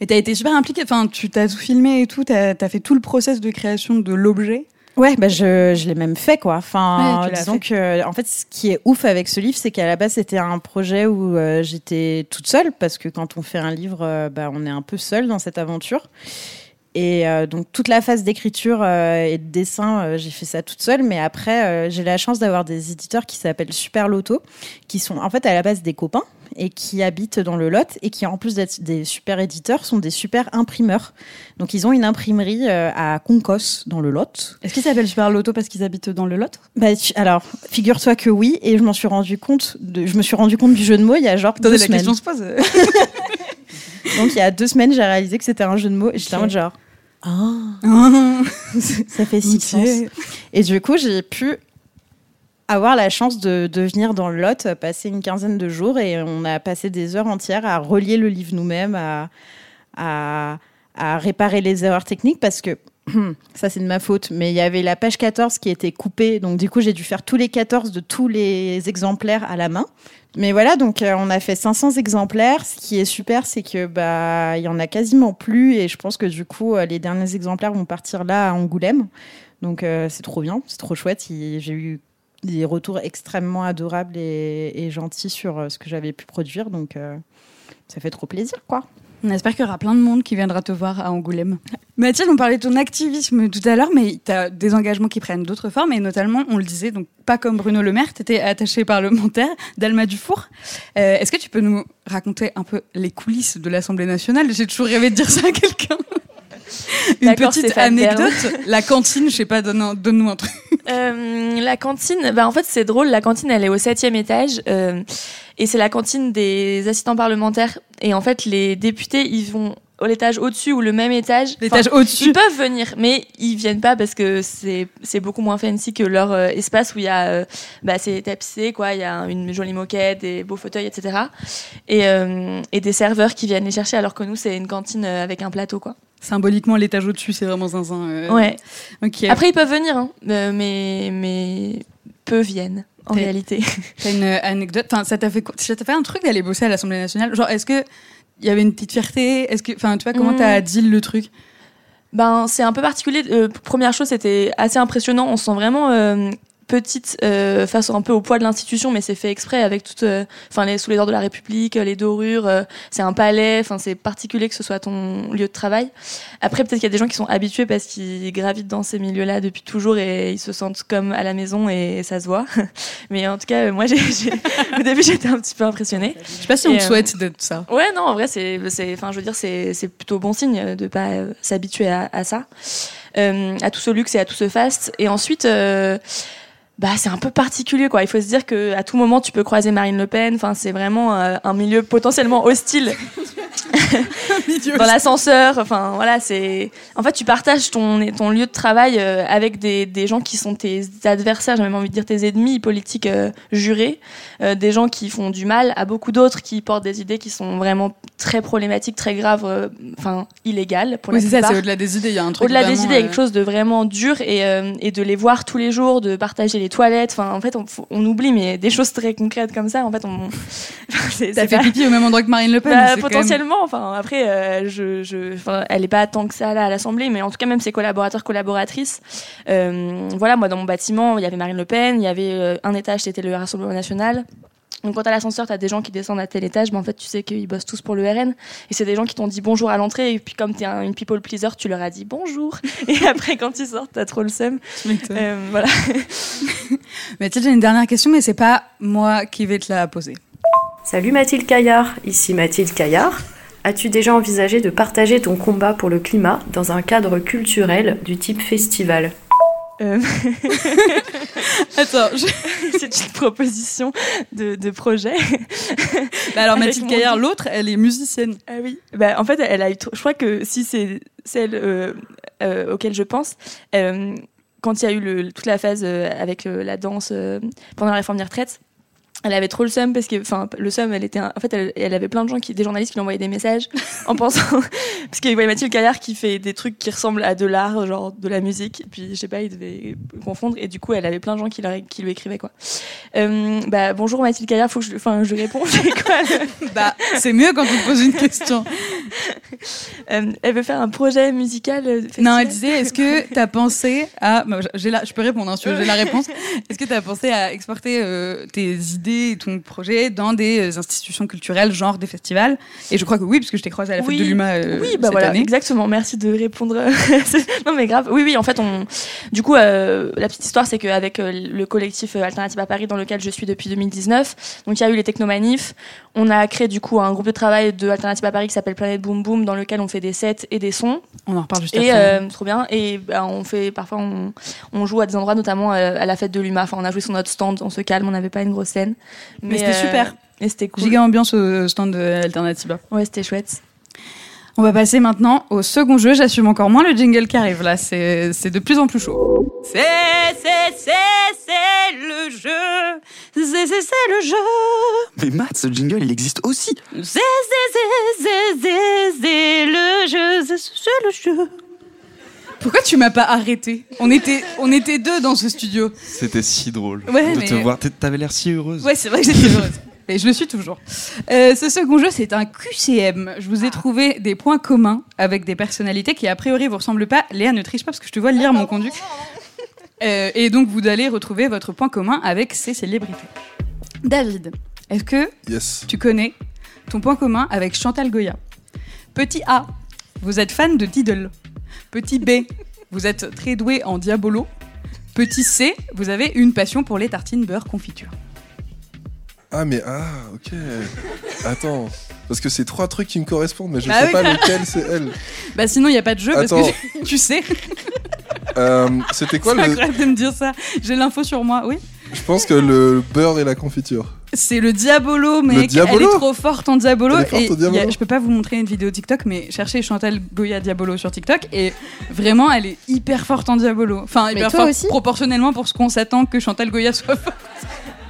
Mais t'as été super impliquée. Enfin, tu t'as tout filmé et tout. T'as as fait tout le process de création de l'objet. Ouais, bah je, je l'ai même fait quoi. Enfin, Ouais, tu l'as disons fait. que en fait, ce qui est ouf avec ce livre, c'est qu'à la base c'était un projet où euh, j'étais toute seule parce que quand on fait un livre, bah, on est un peu seul dans cette aventure. Et euh, donc toute la phase d'écriture euh, et de dessin, euh, j'ai fait ça toute seule. Mais après, euh, j'ai la chance d'avoir des éditeurs qui s'appellent Super Loto, qui sont en fait à la base des copains et qui habitent dans le Lot et qui en plus d'être des super éditeurs sont des super imprimeurs. Donc ils ont une imprimerie euh, à Concosse dans le Lot. Est-ce qu'ils s'appellent Super Loto parce qu'ils habitent dans le Lot? Bah, tu- alors, figure-toi que oui, et je m'en suis rendu compte. De, je me suis rendu compte du jeu de mots il y a genre deux la semaines. question se pose. Donc il y a deux semaines, j'ai réalisé que c'était un jeu de mots. Et j'étais en mode genre, ah, ça fait six sens. Et du coup, j'ai pu avoir la chance de, de venir dans le lot, passer une quinzaine de jours, et on a passé des heures entières à relier le livre nous-mêmes, à, à, à réparer les erreurs techniques, parce que ça c'est de ma faute, mais il y avait la page 14 qui était coupée, donc du coup j'ai dû faire tous les 14 de tous les exemplaires à la main. Mais voilà, donc euh, on a fait 500 exemplaires. Ce qui est super, c'est que bah il y en a quasiment plus, et je pense que du coup euh, les derniers exemplaires vont partir là à Angoulême. Donc euh, c'est trop bien, c'est trop chouette. J'ai eu des retours extrêmement adorables et, gentils sur ce que j'avais pu produire, donc ça fait trop plaisir, quoi. On espère qu'il y aura plein de monde qui viendra te voir à Angoulême. Mathilde, on parlait de ton activisme tout à l'heure, mais tu as des engagements qui prennent d'autres formes, et notamment, on le disait, donc pas comme Bruno Le Maire, tu étais attaché parlementaire d'Alma Dufour. Euh, Est-ce que tu peux nous raconter un peu les coulisses de l'Assemblée nationale? J'ai toujours rêvé de dire ça à quelqu'un. Une petite anecdote. La cantine, je sais pas, donne un- donne-nous un truc. Euh, la cantine, bah en fait c'est drôle, la cantine elle est au septième étage euh, et c'est la cantine des assistants parlementaires et en fait les députés ils vont à l'étage au-dessus ou le même étage. L'étage au-dessus. Ils peuvent venir, mais ils viennent pas parce que c'est c'est beaucoup moins fancy que leur euh, espace où il y a euh, bah c'est tapissé quoi, il y a une jolie moquette, des beaux fauteuils etc. Et euh, et des serveurs qui viennent les chercher alors que nous c'est une cantine euh, avec un plateau quoi. Symboliquement, l'étage au-dessus, c'est vraiment zinzin. euh. Ouais. Après ils peuvent venir hein, euh, mais mais peu viennent en réalité. T'as une euh, anecdote Enfin, ça t'a fait Ça t'a fait un truc d'aller bosser à l'Assemblée nationale? Genre, est-ce que il y avait une petite fierté? Est-ce que, enfin, tu vois, comment Mm. t'as dit le truc? Ben, c'est un peu particulier. Euh, première chose, c'était assez impressionnant. On se sent vraiment euh, petite euh, face un peu au poids de l'institution, mais c'est fait exprès avec toute, euh, enfin, les sous les ordres de la République, euh, les dorures. euh, c'est un palais. Enfin, c'est particulier que ce soit ton lieu de travail. Après, peut-être qu'il y a des gens qui sont habitués parce qu'ils gravitent dans ces milieux-là depuis toujours et ils se sentent comme à la maison et ça se voit. mais en tout cas, moi, j'ai, au début, j'étais un petit peu impressionnée. Je sais pas si on euh, souhaite d'être ça. Ouais, non, en vrai, c'est, enfin, je veux dire, c'est, c'est plutôt bon signe de pas s'habituer à, à ça, à tout ce luxe et à tout ce faste. Et ensuite, bah, c'est un peu particulier, quoi. Il faut se dire que à tout moment, tu peux croiser Marine Le Pen. Enfin, c'est vraiment euh, un milieu potentiellement hostile dans l'ascenseur. Enfin, voilà, c'est. En fait, tu partages ton, ton lieu de travail euh, avec des, des gens qui sont tes adversaires, j'ai même envie de dire tes ennemis politiques euh, jurés, des gens qui font du mal à beaucoup d'autres, qui portent des idées qui sont vraiment très problématiques, très graves, enfin illégales pour Oui, la c'est ça, c'est au-delà des idées. Il y a un truc. Au-delà des idées, il y a quelque chose de vraiment dur et, et de les voir tous les jours, de partager les toilettes. Enfin, en fait, on, on oublie, mais des choses très concrètes comme ça, en fait, on. T'as fait pas- pipi au même endroit que Marine Le Pen. bah, même- potentiellement, enfin après, euh, je, je, enfin, elle est pas tant que ça là à l'Assemblée, mais en tout cas même ses collaborateurs, collaboratrices. Euh, voilà, moi dans mon bâtiment, il y avait Marine Le Pen, il y avait euh, un étage, c'était le Rassemblement National. Donc quand t'as l'ascenseur, t'as des gens qui descendent à tel étage, mais en fait tu sais qu'ils bossent tous pour le RN, et c'est des gens qui t'ont dit bonjour à l'entrée, et puis comme t'es un, une people pleaser, tu leur as dit bonjour, et après quand ils sortent, t'as trop le seum. Tu. Euh, voilà. Mathilde, j'ai une dernière question, mais c'est pas moi qui vais te la poser. Salut Mathilde Caillard, ici Mathilde Caillard. As-tu déjà envisagé de partager ton combat pour le climat dans un cadre culturel du type festival? Euh, Attends, je- c'est une proposition de, de projet. Bah alors Mathilde Caillard, l'autre, elle est musicienne. Ah oui. Bah, en fait, elle a eu. Je crois que si c'est celle euh, euh, auquel je pense, euh, quand il y a eu le, toute la phase euh, avec la danse pendant la réforme des retraites. Elle avait trop le seum parce que, enfin, le seum, elle était, un- en fait, elle, elle avait plein de gens qui, des journalistes qui lui envoyaient des messages en pensant, parce qu'il voyait Mathilde Caillard qui fait des trucs qui ressemblent à de l'art, genre de la musique, et puis je sais pas, il devait confondre, et du coup, elle avait plein de gens qui, leur- qui lui écrivaient quoi. Euh, bah bonjour Mathilde Caillard, faut que je, enfin, je réponds. Quoi le- Bah, c'est mieux quand on te pose une question. Euh, elle veut faire un projet musical. euh, Non, elle disait, est-ce que t'as pensé à... bah, j'ai la... Je peux répondre, hein, si j'ai la réponse. Est-ce que t'as pensé à exporter euh, tes idées développer ton projet dans des euh, institutions culturelles, genre des festivals. Et je crois que oui, parce que je t'ai croisé à la Oui. fête de l'UMA euh, Oui, bah cette voilà, année. exactement. Merci de répondre. non, mais grave. Oui, oui, en fait, on. Du coup, euh, la petite histoire, c'est qu'avec le collectif Alternative à Paris, dans lequel je suis depuis 2019, donc il y a eu les technomanifs. On a créé du coup un groupe de travail de Alternative à Paris qui s'appelle Planète Boom Boom, dans lequel on fait des sets et des sons. On en reparle juste Et après. trop bien. Et bah, on fait parfois on, on joue à des endroits, notamment à la fête de l'UMA. Enfin, on a joué sur notre stand, on se calme, on n'avait pas une grosse scène. Mais c'était super. Et c'était cool. Giga ambiance au stand de Alternativa. Ouais, c'était chouette. On va passer maintenant au second jeu. J'assume encore moins le jingle qui arrive là. C'est c'est de plus en plus chaud. C'est, c'est, c'est, c'est le jeu. C'est, c'est, c'est le jeu. Mais Matt, ce jingle, il existe aussi. C'est, c'est, c'est, c'est, c'est, c'est le jeu. C'est, c'est le jeu. Pourquoi tu m'as pas arrêté on était, on était deux dans ce studio. C'était si drôle Ouais, de mais- te voir. T'avais l'air si heureuse. Ouais, c'est vrai que j'étais heureuse. Et je le suis toujours. Euh, ce second jeu, c'est un QCM. Je vous ai trouvé des points communs avec des personnalités qui, a priori, vous ressemblent pas. Léa, ne triche pas parce que je te vois lire mon conduit. Euh, et donc, vous allez retrouver votre point commun avec ces célébrités. David, est-ce que Yes. tu connais ton point commun avec Chantal Goya? Petit A, vous êtes fan de Diddle. Petit B, vous êtes très doué en diabolo. Petit C, vous avez une passion pour les tartines beurre confiture. Ah, mais ah, ok. Attends. Parce que c'est trois trucs qui me correspondent, mais je Bah sais oui. pas lequel c'est elle. Bah sinon, il n'y a pas de jeu parce Attends. que tu- tu sais. Euh, C'était quoi C'est le. incroyable de me dire ça. J'ai l'info sur moi, oui. Je pense que le beurre et la confiture. C'est le Diabolo, mec. Diabolo Elle est trop forte en Diabolo. Elle est forte et au Diabolo. a- je peux pas vous montrer une vidéo TikTok, mais cherchez Chantal Goya Diabolo sur TikTok. Et vraiment, elle est hyper forte en Diabolo. Enfin, Mais hyper forte aussi proportionnellement pour ce qu'on s'attend que Chantal Goya soit forte.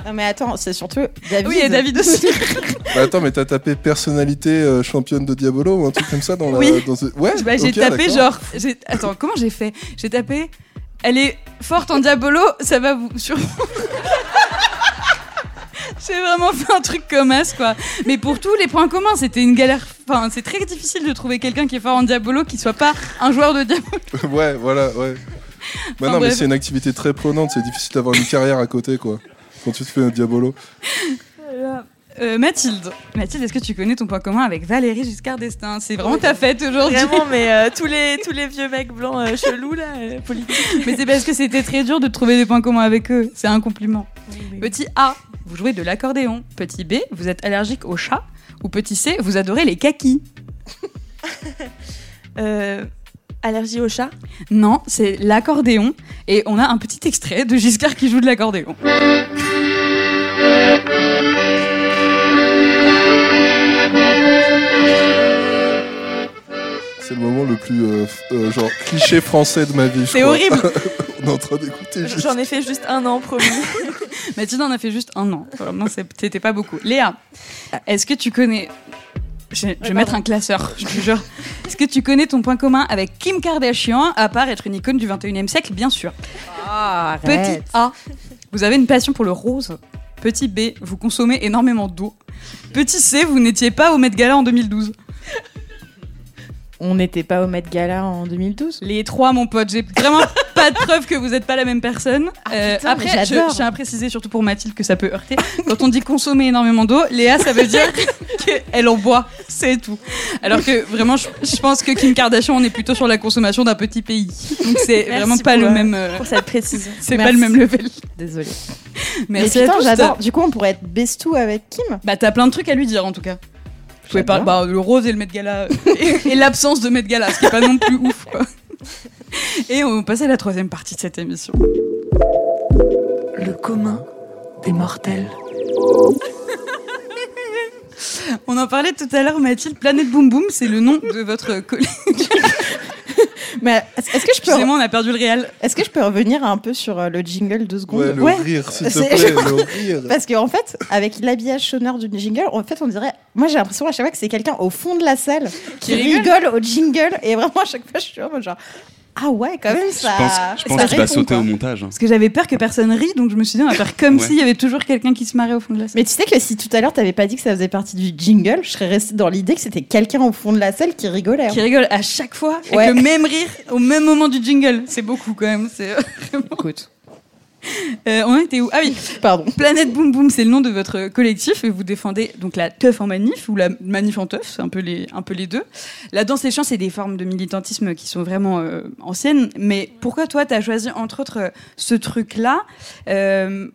Non mais attends, c'est surtout David. Oui, et David aussi. Bah attends, mais t'as tapé personnalité euh, championne de Diabolo ou un truc comme ça dans la. Oui. Dans ce- Ouais, Bah, j'ai tapé genre. Attends, comment j'ai fait? J'ai tapé. Elle est forte en Diabolo, ça va vous. Sur... j'ai vraiment fait un truc comme as, quoi. Mais pour tous les points communs, c'était une galère. Enfin, c'est très difficile de trouver quelqu'un qui est fort en Diabolo qui soit pas un joueur de Diabolo. ouais, voilà, ouais. Bah non, mais c'est une activité très prenante, c'est difficile d'avoir une carrière à côté, quoi. Quand tu te fais un Diabolo. Euh, Mathilde, Mathilde, est-ce que tu connais ton point commun avec Valérie Giscard d'Estaing? C'est vraiment ta fête aujourd'hui. Vraiment, mais euh, tous les tous les vieux mecs blancs euh, chelous là, politiques. Mais c'est parce que c'était très dur de trouver des points communs avec eux. C'est un compliment. Petit A, vous jouez de l'accordéon. Petit B, vous êtes allergique aux chats. Ou petit C, vous adorez les kakis. Allergie au chat? Non, c'est l'accordéon. Et on a un petit extrait de Giscard qui joue de l'accordéon. C'est le moment le plus euh, euh, genre cliché français de ma vie. C'est horrible. On est en train d'écouter juste. J'en ai fait juste un an, promis. Mathilde en a fait juste un an. Vraiment, c'était pas beaucoup. Léa, est-ce que tu connais. Je, je vais mettre un classeur, je te jure. Est-ce que tu connais ton point commun avec Kim Kardashian, à part être une icône du 21e siècle, bien sûr? Ah, Petit. A, vous avez une passion pour le rose. Petit B, vous consommez énormément d'eau. Petit C, vous n'étiez pas au Met Gala en 2012. On n'était pas au Met Gala en 2012 Les trois, mon pote, j'ai vraiment pas de preuve que vous n'êtes pas la même personne. Euh, Ah, putain, après, je, tiens à préciser, surtout pour Mathilde, que ça peut heurter. Quand on dit consommer énormément d'eau, Léa, ça veut dire qu'elle en boit, c'est tout. Alors que vraiment, je, je pense que Kim Kardashian, on est plutôt sur la consommation d'un petit pays. Donc c'est vraiment pas le euh, même. euh, Pour cette précision. c'est pas le même level. Désolée. Merci Mais putain, j'adore. Du coup, on pourrait être bestou avec Kim. Bah, t'as plein de trucs à lui dire en tout cas. Bah, le rose et le Met Gala et, et l'absence de Met Gala, ce qui est pas non plus ouf. Quoi. Et on passe à la troisième partie de cette émission. Le commun des mortels. On en parlait tout à l'heure, Mathilde. Planète Boom Boom, c'est le nom de votre collègue. Mais est-ce que je peux, Excusez-moi, on a perdu le réel. est-ce que je peux revenir un peu sur euh, le jingle deux secondes Ouais, le Ouais. rire, s'il te plaît, le rire. Parce qu'en fait, avec l'habillage sonore du jingle, en fait, on dirait. Moi, j'ai l'impression à chaque fois que c'est quelqu'un au fond de la salle qui rigole au jingle. Et vraiment, à chaque fois, je suis vraiment genre. Ah ouais, quand même, ça. Je pense, je pense ça qu'il va répond, sauter quoi. au montage. hein. Parce que j'avais peur que personne rie, donc je me suis dit, on va faire comme Ouais. s'il y avait toujours quelqu'un qui se marrait au fond de la salle. Mais tu sais que si tout à l'heure t'avais pas dit que ça faisait partie du jingle, je serais restée dans l'idée que c'était quelqu'un au fond de la salle qui rigolait. hein. Qui rigole à chaque fois, Ouais. avec le même rire, au même moment du jingle. C'est beaucoup quand même. C'est vraiment- Écoute. Euh, on était où? Ah oui, Pardon. Planète Boom Boom, c'est le nom de votre collectif et vous défendez donc la teuf en manif ou la manif en teuf, c'est un peu les, un peu les deux. La danse et chant, c'est des formes de militantisme qui sont vraiment euh, anciennes. Mais pourquoi toi, tu as choisi entre autres euh, ce truc-là?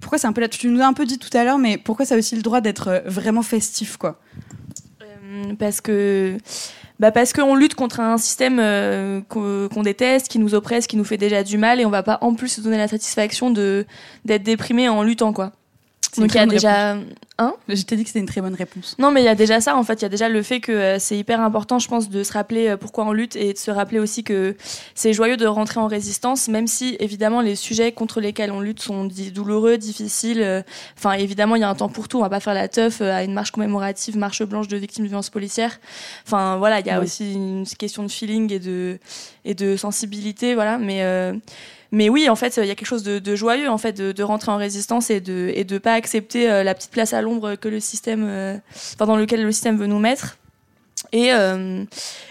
Pourquoi c'est un peu là? Tu nous as un peu dit tout à l'heure, mais pourquoi ça a aussi le droit d'être vraiment festif, quoi? Parce que bah parce qu'on lutte contre un système euh, qu'on déteste, qui nous oppresse, qui nous fait déjà du mal, et on va pas en plus se donner la satisfaction de d'être déprimé en luttant quoi. Donc il y a déjà Hein Je t'ai dit que c'était une très bonne réponse. Non, mais il y a déjà ça, en fait. Il y a déjà le fait que euh, c'est hyper important, je pense, de se rappeler euh, pourquoi on lutte et de se rappeler aussi que c'est joyeux de rentrer en résistance, même si, évidemment, les sujets contre lesquels on lutte sont douloureux, difficiles. euh, Enfin, évidemment, il y a un temps pour tout. On va pas faire la teuf à une marche commémorative, marche blanche de victimes de violences policières. Enfin, voilà, il y a aussi une question de feeling et de, et de sensibilité, voilà. Mais, euh, mais oui, en fait, il y a quelque chose de, de joyeux, en fait, de, de rentrer en résistance et de et de pas accepter euh, la petite place à l'ombre que le système, euh, enfin, dans lequel le système veut nous mettre. Et euh,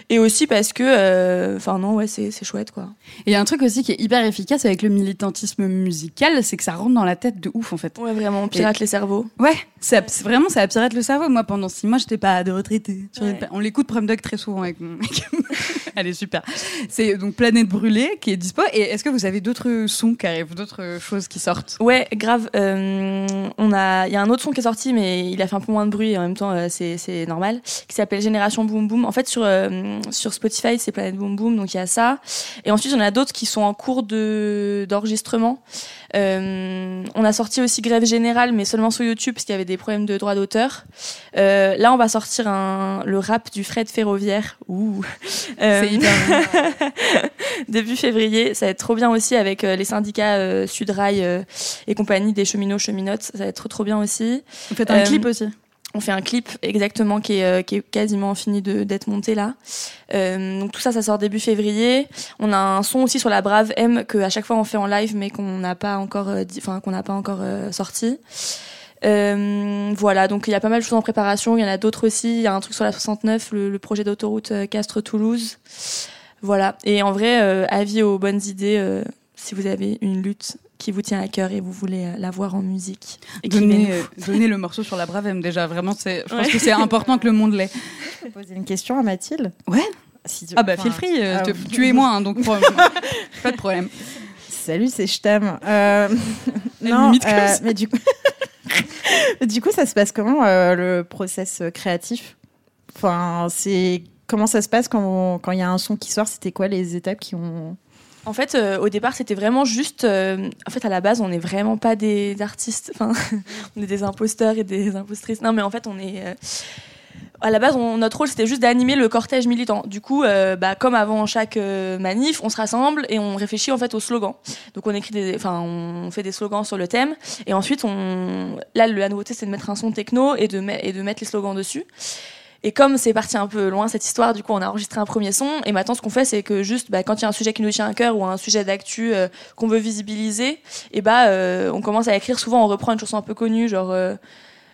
et aussi parce que, enfin non, ouais, c'est chouette quoi. Et il y a un truc aussi qui est hyper efficace avec le militantisme musical, c'est que ça rentre dans la tête de ouf en fait. Ouais, vraiment, on pirate les cerveaux. Ouais, ça, vraiment ça pirate le cerveau. Moi, pendant six mois, j'étais pas de retraité. Ouais. On l'écoute Prom Dog très souvent avec mon mec. Elle est super. C'est donc Planète Brûlée qui est dispo. Et est-ce que vous avez d'autres sons qui arrivent, d'autres choses qui sortent? Ouais, grave. euh, on a, il y a un autre son qui est sorti, mais il a fait un peu moins de bruit et en même temps euh, c'est normal, qui s'appelle Génération Boom Boom. En fait sur euh, sur Spotify c'est Planète Boom Boom, donc il y a ça. Et ensuite en a d'autres qui sont en cours de d'enregistrement. Euh, on a sorti aussi Grève Générale, mais seulement sur YouTube parce qu'il y avait des problèmes de droit d'auteur. Euh, là on va sortir un, le rap du Fred Ferroviaire. Ouh. Euh, C'est hyper début février. Ça va être trop bien aussi avec euh, les syndicats euh, Sudrail euh, et compagnie des cheminots cheminotes. Ça va être trop trop bien aussi. Vous faites un Euh, clip aussi On fait un clip exactement qui est, euh, quasiment fini d'être monté là. Euh, donc tout ça, ça sort début février. On a un son aussi sur la Brave M que à chaque fois on fait en live, mais qu'on n'a pas encore, euh, enfin qu'on n'a pas encore sorti. Voilà, donc il y a pas mal de choses en préparation. Il y en a d'autres aussi. Il y a un truc sur la 69, le, le projet d'autoroute Castres-Toulouse. Voilà. Et en vrai, avis aux bonnes idées. si vous avez une lutte qui vous tient à cœur et vous voulez euh, la voir en musique, Donnez, écrivez-nous. euh, donnez le morceau sur la Brave M déjà. Vraiment, c'est, je pense Ouais. que c'est important que le monde l'ait. Je peux poser une question à Mathilde Ouais. Si tu- Ah bah, enfin, feel free. euh, ah, te- tu es moi, hein, donc pour- pas de problème. Salut, c'est je t'aime. Euh, non, euh, mais du coup, du coup, ça se passe comment euh, le process créatif? Enfin, c'est comment ça se passe quand quand il y a un son qui sort? C'était quoi les étapes qui ont En fait, euh, au départ, c'était vraiment juste. euh, en fait, à la base, on n'est vraiment pas des artistes. Enfin, on est des imposteurs et des impostrices. Non, mais en fait, on est. euh, à la base, notre rôle, c'était juste d'animer le cortège militant. Du coup, bah, comme avant chaque manif, on se rassemble et on réfléchit en fait aux slogans. Donc, on écrit enfin, on fait des slogans sur le thème. Et ensuite, là, la nouveauté, c'est de mettre un son techno et de mettre les slogans dessus. Et comme c'est parti un peu loin cette histoire, du coup, on a enregistré un premier son. Et maintenant, ce qu'on fait, c'est que juste, bah, quand il y a un sujet qui nous tient à cœur ou un sujet d'actu euh, qu'on veut visibiliser, et bah, euh, on commence à écrire. Souvent, on reprend une chanson un peu connue, genre euh,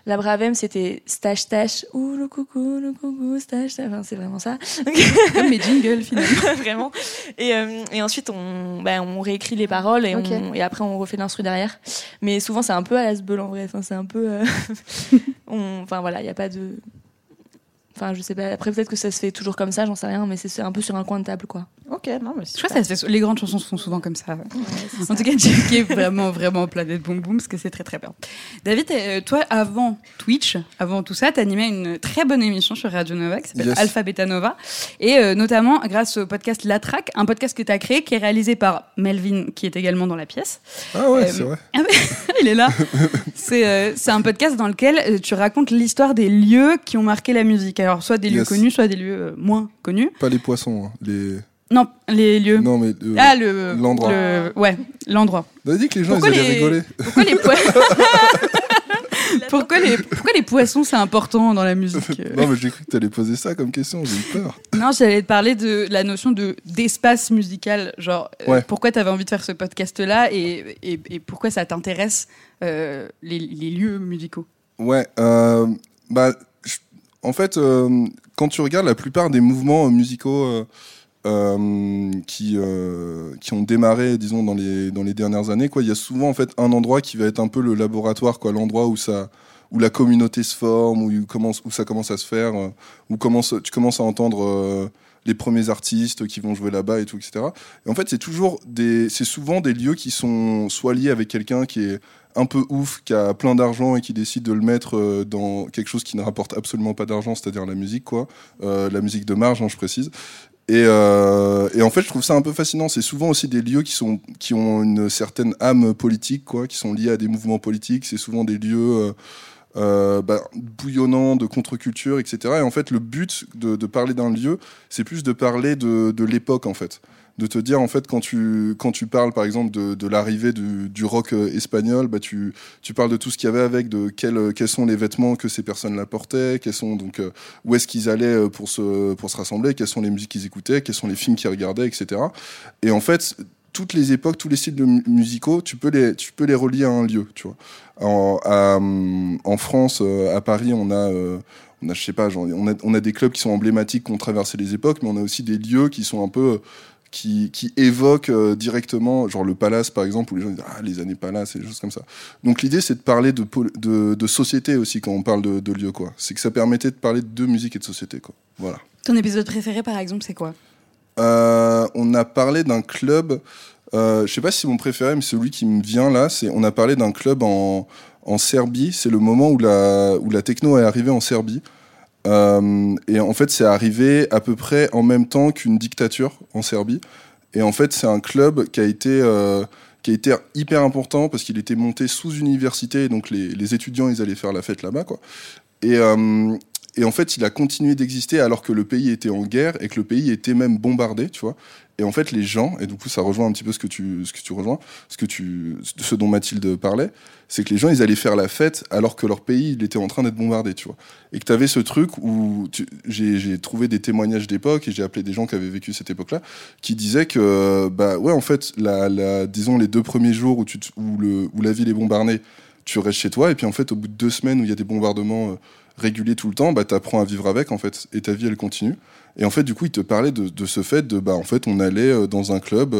la Bravem, c'était stache stache, ouh le coucou, le coucou, stache. stache. Enfin, c'est vraiment ça. Comme mes jingles finalement. vraiment. Et, euh, et ensuite, on, bah, on réécrit les paroles et, Ok. on, et après, on refait l'instru derrière. Mais souvent, c'est un peu à la en vrai. Enfin, c'est un peu. Enfin, voilà, il n'y a pas de. Enfin, je sais pas. Après, peut-être que ça se fait toujours comme ça, j'en sais rien, mais c'est un peu sur un coin de table, quoi. Ok, non, mais Je crois que ça se fait les grandes chansons se font souvent comme ça. En ça. tout cas, checker vraiment, vraiment Planète Boom Boom, parce que c'est très, très bien. David, euh, toi, avant Twitch, avant tout ça, t'animais une très bonne émission sur Radio Nova qui s'appelle Yes. Alpha Beta Nova. Et euh, notamment grâce au podcast La Track, un podcast que t'as créé, qui est réalisé par Melvin, qui est également dans la pièce. Ah ouais, Euh, c'est vrai. Ah il est là. C'est euh, c'est un podcast dans lequel tu racontes l'histoire des lieux qui ont marqué la musique. Alors, soit des lieux connus, soit des lieux euh, moins connus. Pas les poissons, hein, les. Non, les lieux. Non mais. euh, Ah, le. l'endroit. le- Ouais, l'endroit. On a dit que les gens Pourquoi ils allaient les- rigoler. Pourquoi les poissons pourquoi, les... pourquoi les poissons c'est important dans la musique euh non mais j'ai cru que t'allais poser ça comme question, j'ai eu peur. Non, j'allais te parler de la notion de d'espace musical. Genre, euh, Ouais. pourquoi tu avais envie de faire ce podcast-là et, et, et pourquoi ça t'intéresse euh, les, les lieux musicaux? Ouais, euh, bah, en fait, euh, quand tu regardes la plupart des mouvements euh, musicaux euh, qui, qui ont démarré, disons, dans les, dans les dernières années. Il y a souvent en fait un endroit qui va être un peu le laboratoire, l'endroit où où la communauté se forme, où, commence, où ça commence à se faire, où commence, tu commences à entendre les premiers artistes qui vont jouer là-bas et tout, etc. Et en fait, c'est souvent des lieux qui sont soit liés avec quelqu'un qui est un peu ouf, qui a plein d'argent et qui décide de le mettre euh, dans quelque chose qui ne rapporte absolument pas d'argent, c'est-à-dire la musique, quoi, euh, la musique de marge, hein, je précise. Et, euh, et, en fait, je trouve ça un peu fascinant. C'est souvent aussi des lieux qui sont qui ont une certaine âme politique, quoi, qui sont liés à des mouvements politiques. C'est souvent des lieux bah, bouillonnants de contre-culture, etc. Et en fait, le but de, parler d'un lieu, c'est plus de parler de l'époque, en fait de te dire en fait quand tu quand tu parles par exemple de, l'arrivée du, rock euh, espagnol bah tu tu parles de tout ce qu'il y avait avec de quels quels sont les vêtements que ces personnes là portaient quels sont donc euh, où est-ce qu'ils allaient euh, pour se pour se rassembler quelles sont les musiques qu'ils écoutaient quels sont les films qu'ils regardaient etc et en fait toutes les époques, tous les styles musicaux, tu peux les, tu peux les relier à un lieu, tu vois. En, à, en France, à Paris, on a, on a, je sais pas, genre, on a, on a des clubs qui sont emblématiques, qui ont traversé les époques, mais on a aussi des lieux qui sont un peu qui, qui évoque euh, directement, genre le palace par exemple, où les gens disent ah les années palace et des choses comme ça. Donc l'idée c'est de parler de, de, de, société aussi quand on parle de, de lieu quoi. C'est que ça permettait de parler de musique et de société quoi. Voilà. Ton épisode préféré par exemple c'est quoi? Euh, On a parlé d'un club. Euh, je sais pas si mon préféré, mais celui qui me vient là, c'est on a parlé d'un club en, en Serbie. C'est le moment où la, où la techno est arrivée en Serbie. Euh, et en fait, c'est arrivé à peu près en même temps qu'une dictature en Serbie. Et en fait, c'est un club qui a été euh, qui a été hyper important parce qu'il était monté sous université, donc les, les, étudiants ils allaient faire la fête là-bas quoi. Et, euh, et en fait, il a continué d'exister alors que le pays était en guerre et que le pays était même bombardé, tu vois. Et en fait, les gens, et du coup, ça rejoint un petit peu ce que tu, ce que tu rejoins, ce que tu, ce dont Mathilde parlait, c'est que les gens, ils allaient faire la fête alors que leur pays, il était en train d'être bombardé, tu vois. Et que tu avais ce truc où j'ai trouvé des témoignages d'époque et j'ai appelé des gens qui avaient vécu cette époque-là, qui disaient que, bah ouais, en fait, la, la, disons les deux premiers jours où, tu, où, le, où la ville est bombardée, tu restes chez toi, et puis en fait, au bout de deux semaines où il y a des bombardements euh, réguliers tout le temps, bah, tu apprends à vivre avec, en fait, et ta vie, elle continue. Et en fait, du coup, il te parlait de, de, ce fait de, bah, en fait, on allait euh, dans un club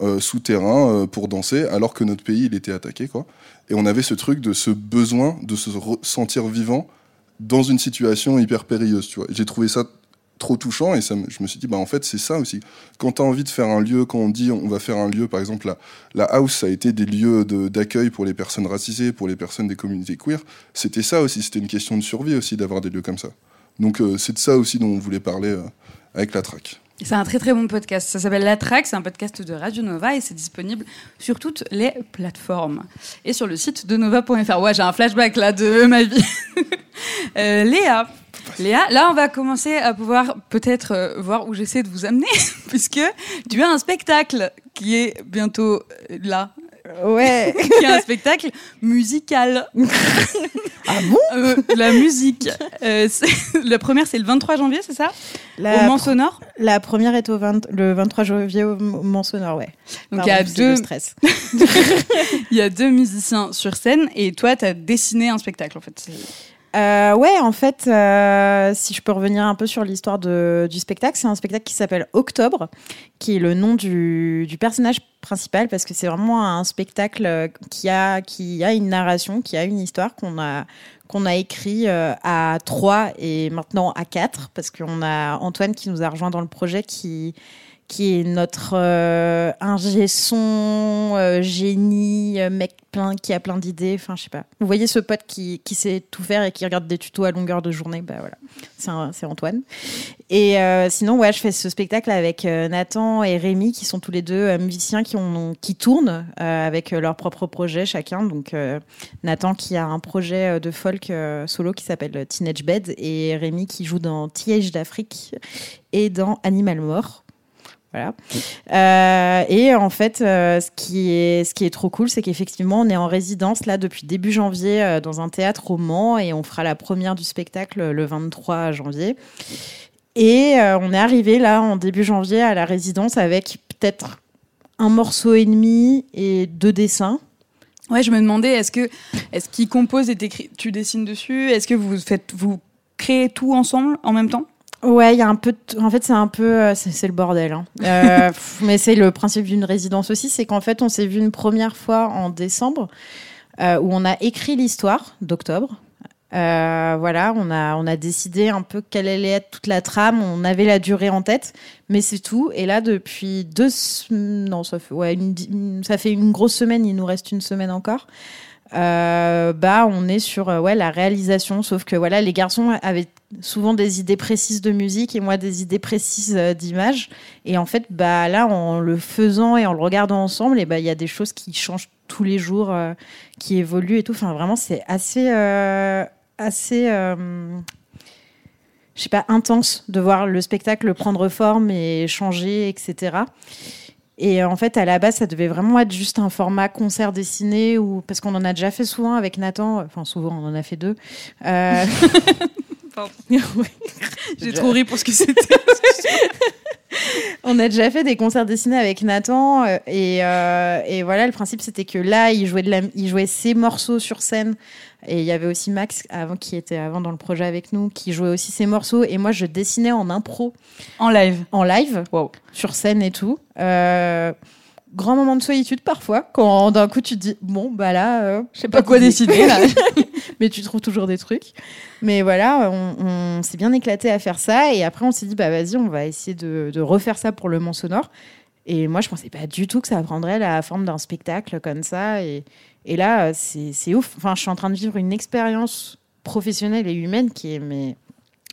euh, souterrain euh, pour danser, alors que notre pays, il était attaqué, quoi. Et on avait ce truc de ce besoin de se sentir vivant dans une situation hyper périlleuse, tu vois. J'ai trouvé ça trop touchant et ça, je me suis dit, bah, en fait, c'est ça aussi. Quand tu as envie de faire un lieu, quand on dit on va faire un lieu, par exemple, la, la house, ça a été des lieux d'accueil pour les personnes racisées, pour les personnes des communautés queer. C'était ça aussi, c'était une question de survie aussi d'avoir des lieux comme ça. Donc euh, c'est de ça aussi dont on voulait parler euh, avec la track. C'est un très très bon podcast. Ça s'appelle La Track, c'est un podcast de Radio Nova et c'est disponible sur toutes les plateformes et sur le site de nova.fr. Ouais, j'ai un flashback là de ma vie. euh, Léa, Léa, là on va commencer à pouvoir peut-être euh, voir où j'essaie de vous amener puisque tu as un spectacle qui est bientôt là Ouais. qui est un spectacle musical. ah bon? Euh, La musique. Euh, la première, c'est le 23 janvier, c'est ça? La Au Mans Sonore? La première est au 20, le 23 janvier au Mans Sonore, ouais. Donc il y a deux. stress. Il y a deux musiciens sur scène et toi, tu as dessiné un spectacle, en fait. Euh, ouais, en fait, euh, si je peux revenir un peu sur l'histoire du spectacle, c'est un spectacle qui s'appelle Octobre, qui est le nom du, du personnage principal, parce que c'est vraiment un spectacle qui a, qui a une narration, qui a une histoire qu'on a, qu'on a écrit euh, à trois et maintenant à quatre, parce qu'on a Antoine qui nous a rejoint dans le projet, qui qui est notre euh, ingé son, euh, génie, euh, mec plein, qui a plein d'idées. Enfin, je sais pas. Vous voyez ce pote qui, qui, sait tout faire et qui regarde des tutos à longueur de journée Bah voilà, c'est Antoine. Et sinon, ouais, je fais ce spectacle avec Nathan et Rémi, qui sont tous les deux musiciens qui, ont, qui tournent avec leur propre projet chacun. Donc, Nathan qui a un projet de folk solo qui s'appelle Teenage Bed et Rémi qui joue dans Tiège d'Afrique et dans Animal Mort. Voilà. Euh, et en fait, euh, ce, qui est, ce qui est trop cool, c'est qu'effectivement, on est en résidence là depuis début janvier euh, dans un théâtre au Mans et on fera la première du spectacle le 23 janvier. Et on est arrivé là en début janvier à la résidence avec peut-être un morceau et demi et deux dessins. Ouais, je me demandais, est-ce que est-ce qu'il compose et tu dessines dessus? Est-ce que vous faites vous créez tout ensemble en même temps? Ouais, il y a un peu. En fait, c'est un peu. euh, C'est le bordel. hein. Euh, mais c'est le principe d'une résidence aussi. C'est qu'en fait, on s'est vu une première fois en décembre euh, où on a écrit l'histoire d'octobre. Euh, voilà, on a, on a décidé un peu quelle allait être toute la trame. On avait la durée en tête, mais c'est tout. Et là, depuis deux. Non, ça fait, ouais, une- ça fait une grosse semaine. Il nous reste une semaine encore. Euh, bah, on est sur euh, ouais, la réalisation. Sauf que voilà, les garçons avaient souvent des idées précises de musique et moi des idées précises euh, d'image. Et en fait, bah, là, en le faisant et en le regardant ensemble, et bah, il y a des choses qui changent tous les jours, euh, qui évoluent et tout. Enfin, vraiment, c'est assez, assez, je sais pas, intense de voir le spectacle prendre forme et changer, etc. Et en fait, à la base, ça devait vraiment être juste un format concert dessiné ou parce qu'on en a déjà fait souvent avec Nathan. Enfin, souvent, on en a fait deux. Euh. J'ai trop ri pour ce que c'était. On a déjà fait des concerts dessinés avec Nathan euh, et, euh, et voilà le principe c'était que là il jouait de la, il jouait ses morceaux sur scène et il y avait aussi Max avant qui était avant dans le projet avec nous qui jouait aussi ses morceaux. Et moi je dessinais en impro. En live. en live. Sur scène et tout. Euh, grand moment de solitude parfois quand d'un coup tu te dis bon bah là euh, je sais pas quoi dessiner, là. mais tu trouves toujours des trucs. Mais voilà on, on s'est bien éclaté à faire ça. Et après on s'est dit bah vas-y on va essayer de, de refaire ça pour le Mont Sonore. Et moi je pensais pas du tout que ça prendrait la forme d'un spectacle comme ça. Et, et là c'est c'est ouf enfin je suis en train de vivre une expérience professionnelle et humaine qui est mais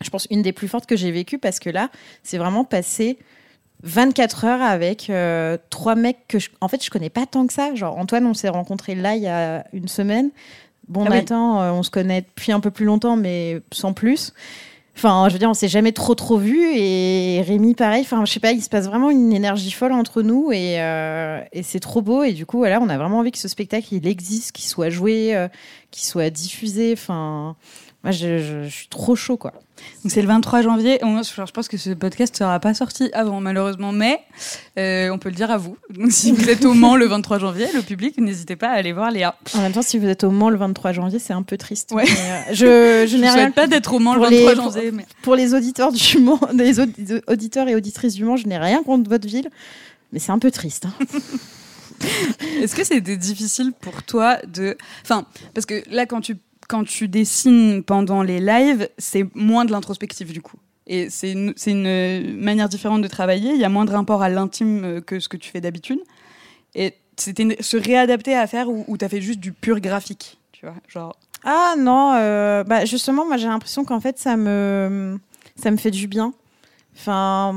je pense une des plus fortes que j'ai vécues parce que là c'est vraiment passé 24 heures avec euh, trois mecs que je, en fait je connais pas tant que ça. Genre Antoine, on s'est rencontrés là il y a une semaine. Bon Ah oui. Nathan, euh, on se connaît depuis un peu plus longtemps, mais sans plus. Enfin, je veux dire, on s'est jamais trop trop vu et Rémi pareil. Enfin, je sais pas, il se passe vraiment une énergie folle entre nous et, euh, et c'est trop beau. Et du coup, voilà, on a vraiment envie que ce spectacle il existe, qu'il soit joué, euh, qu'il soit diffusé. Enfin, moi, je, je- je suis trop chaud quoi. Donc c'est le 23 janvier. On- je pense que ce podcast sera pas sorti avant malheureusement, mais euh, on peut le dire à vous. Donc si vous êtes au Mans le 23 janvier, le public, n'hésitez pas à aller voir Léa. En même temps, si vous êtes au Mans le 23 janvier, c'est un peu triste. Ouais. Mais, euh, je, je Je n'ai ne rien souhaite pas d'être au Mans le pour 23 les- janvier, mais pour les auditeurs du Mans, les audi- auditeurs et auditrices du Mans, je n'ai rien contre votre ville, mais c'est un peu triste. hein. Est-ce que c'était difficile pour toi de. Enfin, parce que là, quand tu, quand tu dessines pendant les lives, c'est moins de l'introspective du coup. Et c'est une, manière différente de travailler. Il y a moins de rapport à l'intime euh, que ce que tu fais d'habitude. Et c'était se réadapter à faire où, où tu as fait juste du pur graphique. Tu vois, genre. Ah non, euh, bah justement, moi j'ai l'impression qu'en fait ça me, ça me fait du bien. Enfin,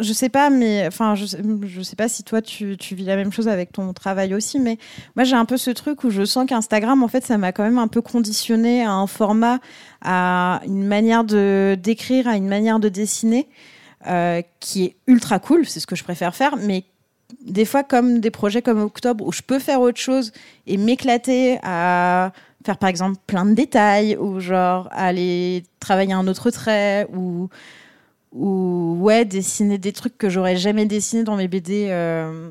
je sais pas, mais enfin, je, je sais pas si toi tu, tu vis la même chose avec ton travail aussi, mais moi j'ai un peu ce truc où je sens qu'Instagram, en fait, ça m'a quand même un peu conditionné à un format, à une manière de d'écrire, à une manière de dessiner, euh, qui est ultra cool, c'est ce que je préfère faire, mais des fois comme des projets comme Octobre où je peux faire autre chose et m'éclater à faire par exemple plein de détails ou genre aller travailler un autre trait ou ou ouais dessiner des trucs que j'aurais jamais dessinés dans mes BD euh,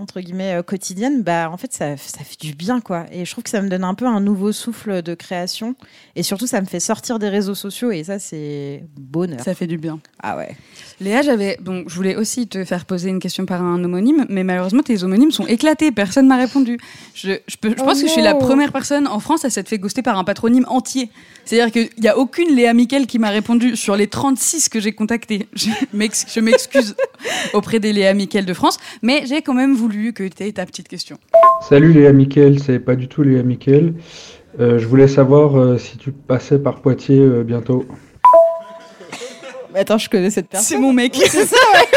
entre guillemets euh, quotidiennes bah en fait ça, ça fait du bien quoi et je trouve que ça me donne un peu un nouveau souffle de création et surtout ça me fait sortir des réseaux sociaux et ça c'est bonheur Ça fait du bien. ah ouais Léa, j'avais donc je voulais aussi te faire poser une question par un homonyme, mais malheureusement tes homonymes sont éclatés, personne m'a répondu. Je, je, peux- je Oh pense que je suis la première personne en France à s'être fait ghoster par un patronyme entier. C'est-à-dire qu'il n'y a aucune Léa Mickel qui m'a répondu sur les 36 que j'ai contactés. Je m'ex- je m'excuse auprès des Léa Mickel de France, mais j'ai quand même voulu que tu aies ta petite question. Salut Léa Mickel, c'est pas du tout Léa Mickel. Euh, je voulais savoir euh, si tu passais par Poitiers euh, bientôt. attends je connais cette personne C'est mon mec. c'est ça ouais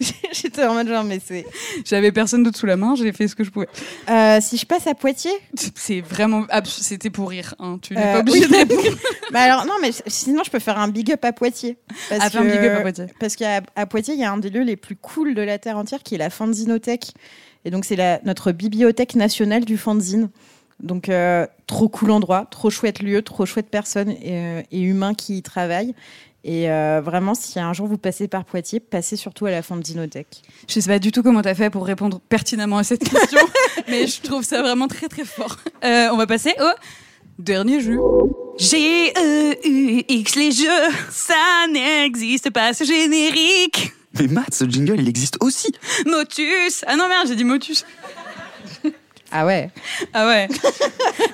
j'étais en mode genre mais c'est J'avais personne d'autre sous la main, j'ai fait ce que je pouvais. Euh, si je passe à Poitiers? C'est vraiment c'était pour rire. Hein. Tu n'es Euh, pas obligé oui. de bah alors non mais sinon je peux faire un big up à Poitiers parce Ah, fais un big up à Poitiers. parce qu'à à Poitiers il y a un des lieux les plus cool de la terre entière qui est la Fanzinothèque et donc c'est notre bibliothèque nationale du fanzine donc euh, trop cool endroit trop chouette lieu trop chouette personnes et, et humains qui y travaillent et euh, vraiment si un jour vous passez par Poitiers passez surtout à la Fanzinothèque Je sais pas du tout comment t'as fait pour répondre pertinemment à cette question, mais je trouve ça vraiment très très fort. Euh, on va passer au dernier jeu. G-E-U-X, les jeux, ça n'existe pas, ce générique. Mais Matt, ce jingle, il existe aussi. Motus. Ah non, merde, j'ai dit Motus. Ah ouais. Ah ouais.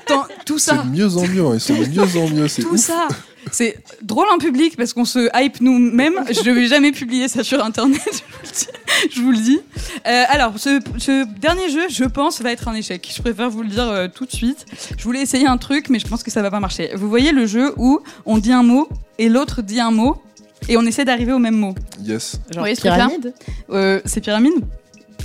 Tant- tout C'est ça. de mieux en mieux, hein, ils sont de mieux en mieux. C'est Tout ouf. ça. C'est drôle en public parce qu'on se hype nous-mêmes. Je ne vais jamais publier ça sur internet, je vous le dis. Je vous le dis. Euh, alors, ce, ce dernier jeu, je pense, va être un échec. Je préfère vous le dire euh, tout de suite. Je voulais essayer un truc, mais je pense que ça va pas marcher. Vous voyez le jeu où on dit un mot et l'autre dit un mot et on essaie d'arriver au même mot. Yes. Genre Oui, ce truc-là pyramide? Euh, C'est pyramide?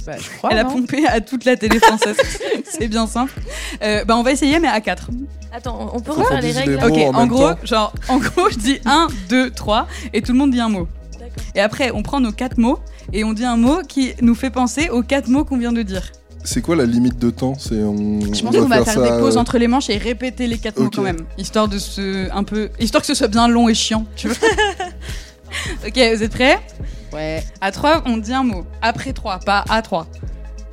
Bah, je crois. Elle a non pompé à toute la télé française. C'est bien simple. Euh, bah, on va essayer, mais à 4. Attends, on peut Faut refaire qu'on les dise règles là mots. En en même gros, temps. genre, en gros, je dis 1, 2, 3 et tout le monde dit un mot. D'accord. Et après, on prend nos quatre mots et on dit un mot qui nous fait penser aux quatre mots qu'on vient de dire. C'est quoi la limite de temps? C'est on. Je pense qu'on va faire, des pauses euh, entre les manches et répéter les quatre mots Ok. quand même, histoire de se un peu, histoire que ce soit bien long et chiant, tu vois. ok, vous êtes prêts? Ouais. À 3, on dit un mot. Après 3, pas à 3.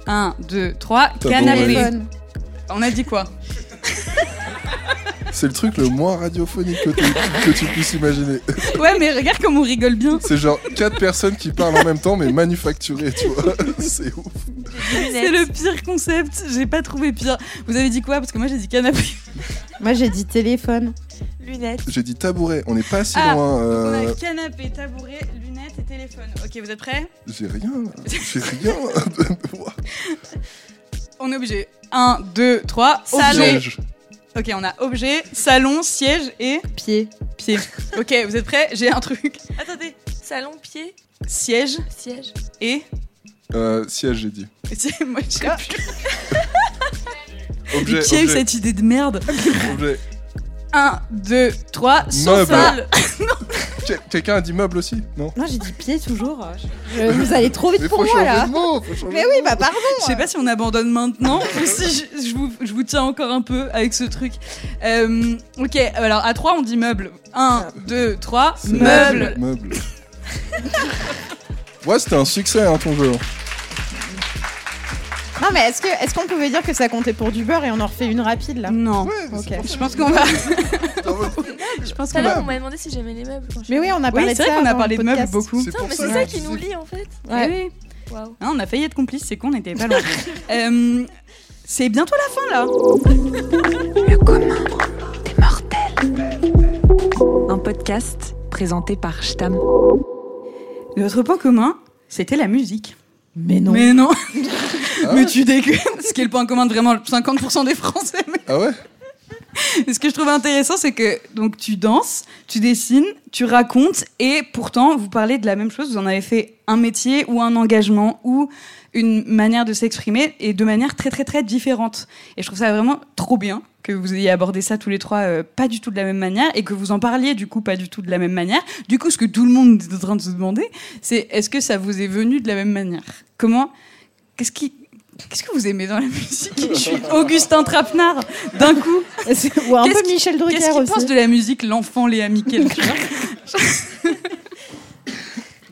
1, 2, 3, T'as canapé. bon, ouais. Téléphone. On a dit quoi? C'est le truc le moins radiophonique que tu, que tu puisses imaginer. Ouais, mais regarde comme on rigole bien. C'est genre quatre personnes qui parlent en même temps mais manufacturées, tu vois. C'est ouf. C'est le pire concept. J'ai pas trouvé pire. Vous avez dit quoi? Parce que moi j'ai dit canapé. Moi, j'ai dit téléphone. Lunettes. J'ai dit tabouret, on n'est pas si Ah, loin. On euh, a canapé, tabouret, lunettes et téléphone. Ok, vous êtes prêts? J'ai rien, j'ai rien. On est obligé. 1, 2, 3, salon. Ok, on a objet, salon, siège et Pied. pied. Ok, vous êtes prêts? J'ai un truc. Attendez, salon, pied, Siège siège. et. Euh, siège, j'ai dit. C'est- Moi, je sais plus. Objet, Mais qui a eu objet, cette idée de merde objet. 1, 2, 3, Meuble. sofa. Quel- Quelqu'un a dit meuble aussi Non Non, j'ai dit pied toujours. Je- Vous allez trop vite Mais pour faut moi changer là. de mot, faut changer Mais de oui, bah pardon. Je sais pas si on abandonne maintenant ou si je, je vous, je vous tiens encore un peu avec ce truc. Euh, ok, alors à 3 on dit meuble. 1, 2, 3, C'est meuble. Meuble. ouais, c'était un succès, hein, ton jeu. Non, mais est-ce que est-ce qu'on pouvait dire que ça comptait pour du beurre et on en refait une rapide là Non. Ok. Je pense qu'on va. je pense Tout à qu'on va. l'heure, on m'a demandé si j'aimais les meubles. quand je- Mais oui, on a parlé Oui, de c'est ça. vrai qu'on a parlé de meubles beaucoup. C'est ça c'est ça que qui nous lie en fait. Ouais. Eh oui. Waouh. Hein, on a failli être complices, c'est con, on était pas loin. Euh, c'est bientôt la fin là. Le commun des mortels. Un podcast présenté par Stam. Notre point commun, c'était la musique. Mais non. Mais non. Ah mais tu déconnes. Ce qui est le point commun de vraiment 50% des Français. mais- Ah ouais Et ce que je trouve intéressant, c'est que donc tu danses, tu dessines, tu racontes, et pourtant vous parlez de la même chose. Vous en avez fait un métier ou un engagement ou une manière de s'exprimer, et de manière très très très différente. Et je trouve ça vraiment trop bien que vous ayez abordé ça tous les trois euh, pas du tout de la même manière et que vous en parliez du coup pas du tout de la même manière. Du coup, ce que tout le monde est en train de se demander, c'est est-ce que ça vous est venu de la même manière? Comment Qu'est-ce qui Qu'est-ce que vous aimez dans la musique Je suis Augustin Trapenard d'un coup. Ou un peu Michel Drucker Qu'est-ce qu'il pense de la musique, l'enfant Léa Miquel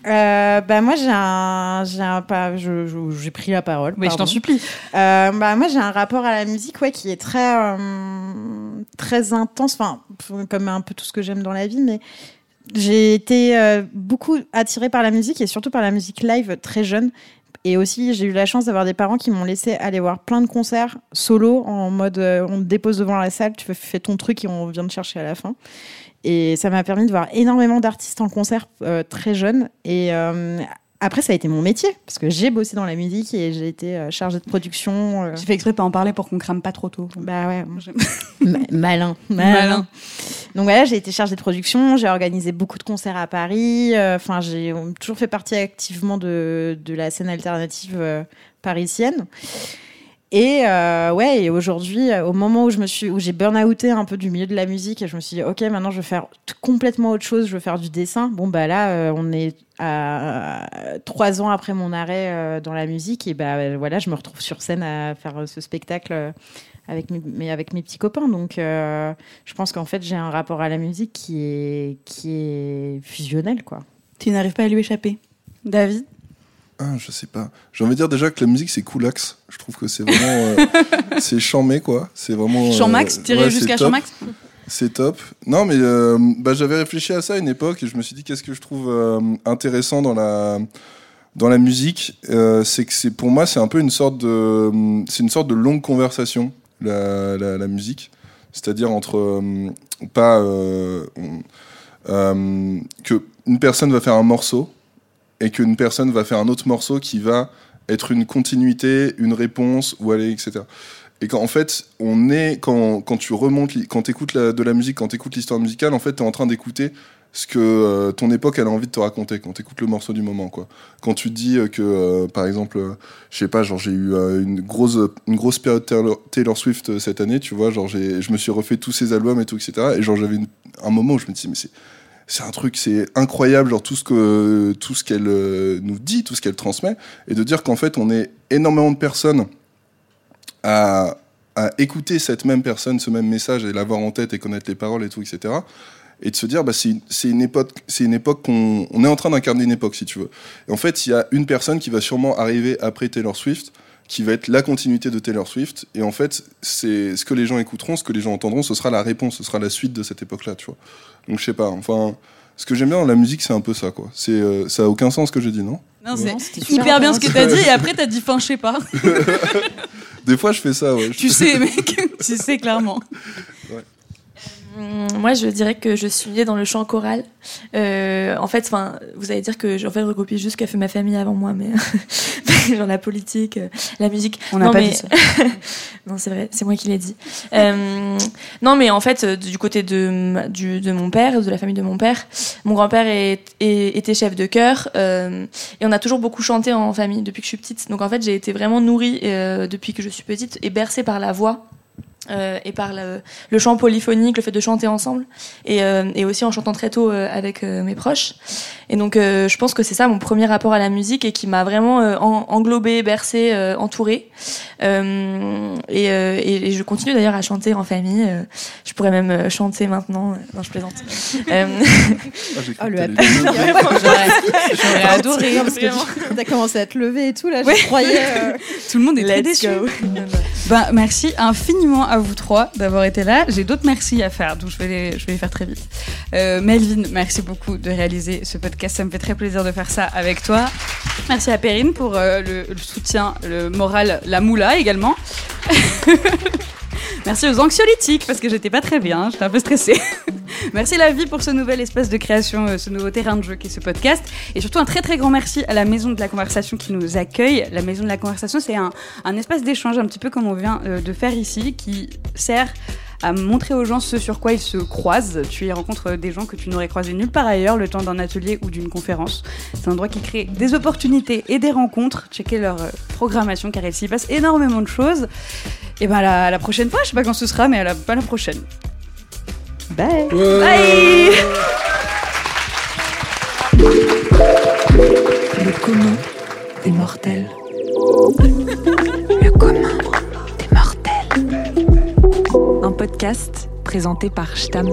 Euh, bah moi j'ai un j'ai un pas je- je- j'ai pris la parole. Oui, je pardon. t'en supplie. Euh, bah moi j'ai un rapport à la musique ouais qui est très euh, très intense enfin comme un peu tout ce que j'aime dans la vie mais j'ai été euh, beaucoup attirée par la musique et surtout par la musique live très jeune et aussi j'ai eu la chance d'avoir des parents qui m'ont laissé aller voir plein de concerts solo en mode euh, on te dépose devant la salle tu fais, ton truc et on vient te chercher à la fin et ça m'a permis de voir énormément d'artistes en concert euh, très jeune. Et euh, après, ça a été mon métier, parce que j'ai bossé dans la musique et j'ai été euh, chargée de production. euh. J'ai fait exprès de pas en parler pour qu'on crame pas trop tôt. Bah ouais, malin, Malin. Donc voilà, j'ai été chargée de production, j'ai organisé beaucoup de concerts à Paris. euh, Enfin, j'ai euh, toujours fait partie activement de, de la scène alternative euh, parisienne. Et euh, ouais, et aujourd'hui, euh, au moment où je me suis, où j'ai burn-outé un peu du milieu de la musique, et je me suis dit, ok, maintenant je veux faire complètement autre chose, je veux faire du dessin. Bon bah là, euh, on est à trois ans après mon arrêt euh, dans la musique, et bah voilà, je me retrouve sur scène à faire ce spectacle avec mes, mais avec mes petits copains. Donc, je pense qu'en fait, j'ai un rapport à la musique qui est qui est fusionnel, quoi. Tu n'arrives pas à lui échapper? David? Ah, je sais pas. J'ai envie de dire déjà que la musique c'est coolax. Je trouve que c'est vraiment. euh, c'est chamé quoi. C'est vraiment. euh, Champ max, tiré ouais, jusqu'à c'est top. Champ max C'est top. Non, mais euh, bah, j'avais réfléchi à ça à une époque et je me suis dit qu'est-ce que je trouve euh, intéressant dans la dans la musique, euh, c'est que c'est pour moi c'est un peu une sorte de c'est une sorte de longue conversation la, la, la musique, c'est-à-dire entre euh, pas euh, euh, que une personne va faire un morceau et qu'une personne va faire un autre morceau qui va être une continuité, une réponse ou aller etc. Et qu'en fait, on est quand, quand tu remontes, quand tu écoutes de la musique, quand tu écoutes l'histoire musicale, en fait, tu es en train d'écouter ce que euh, ton époque a envie de te raconter quand tu écoutes le morceau du moment quoi. Quand tu dis euh, que euh, par exemple je sais pas genre j'ai eu une grosse une grosse période Taylor, Swift cette année, tu vois, genre je me suis refait tous ses albums et tout etc. et genre j'avais un moment où je me disais mais c'est c'est un truc, c'est incroyable, genre tout ce que tout ce qu'elle euh, nous dit, tout ce qu'elle transmet, et de dire qu'en fait on est énormément de personnes à, à écouter cette même personne, ce même message et l'avoir en tête et connaître les paroles et tout, etc. Et de se dire, bah, c'est une époque, c'est une époque qu'on on est en train d'incarner une époque, si tu veux. Et en fait, il y a une personne qui va sûrement arriver après Taylor Swift, qui va être la continuité de Taylor Swift. Et en fait, c'est ce que les gens écouteront, ce que les gens entendront, ce sera la réponse, ce sera la suite de cette époque-là, tu vois. Donc je sais pas. Enfin, ce que j'aime bien dans la musique, c'est un peu ça, quoi. C'est, euh, ça a aucun sens ce que j'ai dit, non? Non, Ouais. c'est hyper bien ce que t'as dit et après t'as dit fin, je sais pas. Des fois, je fais ça, ouais. tu sais, mec, tu sais clairement. Hum, Moi, je dirais que je suis née dans le chant choral. Euh, en fait, enfin, vous allez dire que en fait, je recopie juste ce qu'a fait ma famille avant moi, mais genre la politique, euh, la musique. On n'a pas mais- dit ça. non, c'est vrai, c'est moi qui l'ai dit. Euh, non, mais en fait, du côté de, ma- du, de mon père, de la famille de mon père, mon grand-père était chef de chœur euh, et on a toujours beaucoup chanté en famille depuis que je suis petite. Donc en fait, j'ai été vraiment nourrie depuis que je suis petite et bercée par la voix. Euh, et par le, le chant polyphonique, le fait de chanter ensemble, et, euh, et aussi en chantant très tôt euh, avec euh, mes proches. Et donc, euh, je pense que c'est ça mon premier rapport à la musique et qui m'a vraiment euh, en- englobée, bercée, euh, entourée. Euh, et, euh, et, et je continue d'ailleurs à chanter en famille. euh, je pourrais même euh, chanter maintenant. euh, Non, je plaisante. Euh, Ah, Oh, le. J'aurais- adoré. Parce que tu- t'as commencé à te lever et tout, là, je croyais. euh, Tout le monde est très déçu. Ben, merci infiniment à vous trois d'avoir été là. J'ai d'autres merci à faire, donc je vais les, je vais les faire très vite. Euh, Melvin, merci beaucoup de réaliser ce podcast. Ça me fait très plaisir de faire ça avec toi. Merci à Perrine pour euh, le, le soutien, le moral, la moula également. Merci aux anxiolytiques parce que j'étais pas très bien, j'étais un peu stressée. merci la vie pour ce nouvel espace de création, euh, ce nouveau terrain de jeu qui est ce podcast. Et surtout un très très grand merci à la Maison de la Conversation qui nous accueille. La Maison de la Conversation, c'est un, un espace d'échange un petit peu comme on vient euh, de faire ici, qui sert à montrer aux gens ce sur quoi ils se croisent. Tu y rencontres des gens que tu n'aurais croisés nulle part ailleurs le temps d'un atelier ou d'une conférence. C'est un endroit qui crée des opportunités et des rencontres. Checkez leur euh, programmation car il s'y passe énormément de choses. Et ben la, la prochaine fois, je sais pas quand ce sera, mais à la, pas la prochaine. Bye. Bye Le commun des mortels. Le commun podcast présenté par Stam.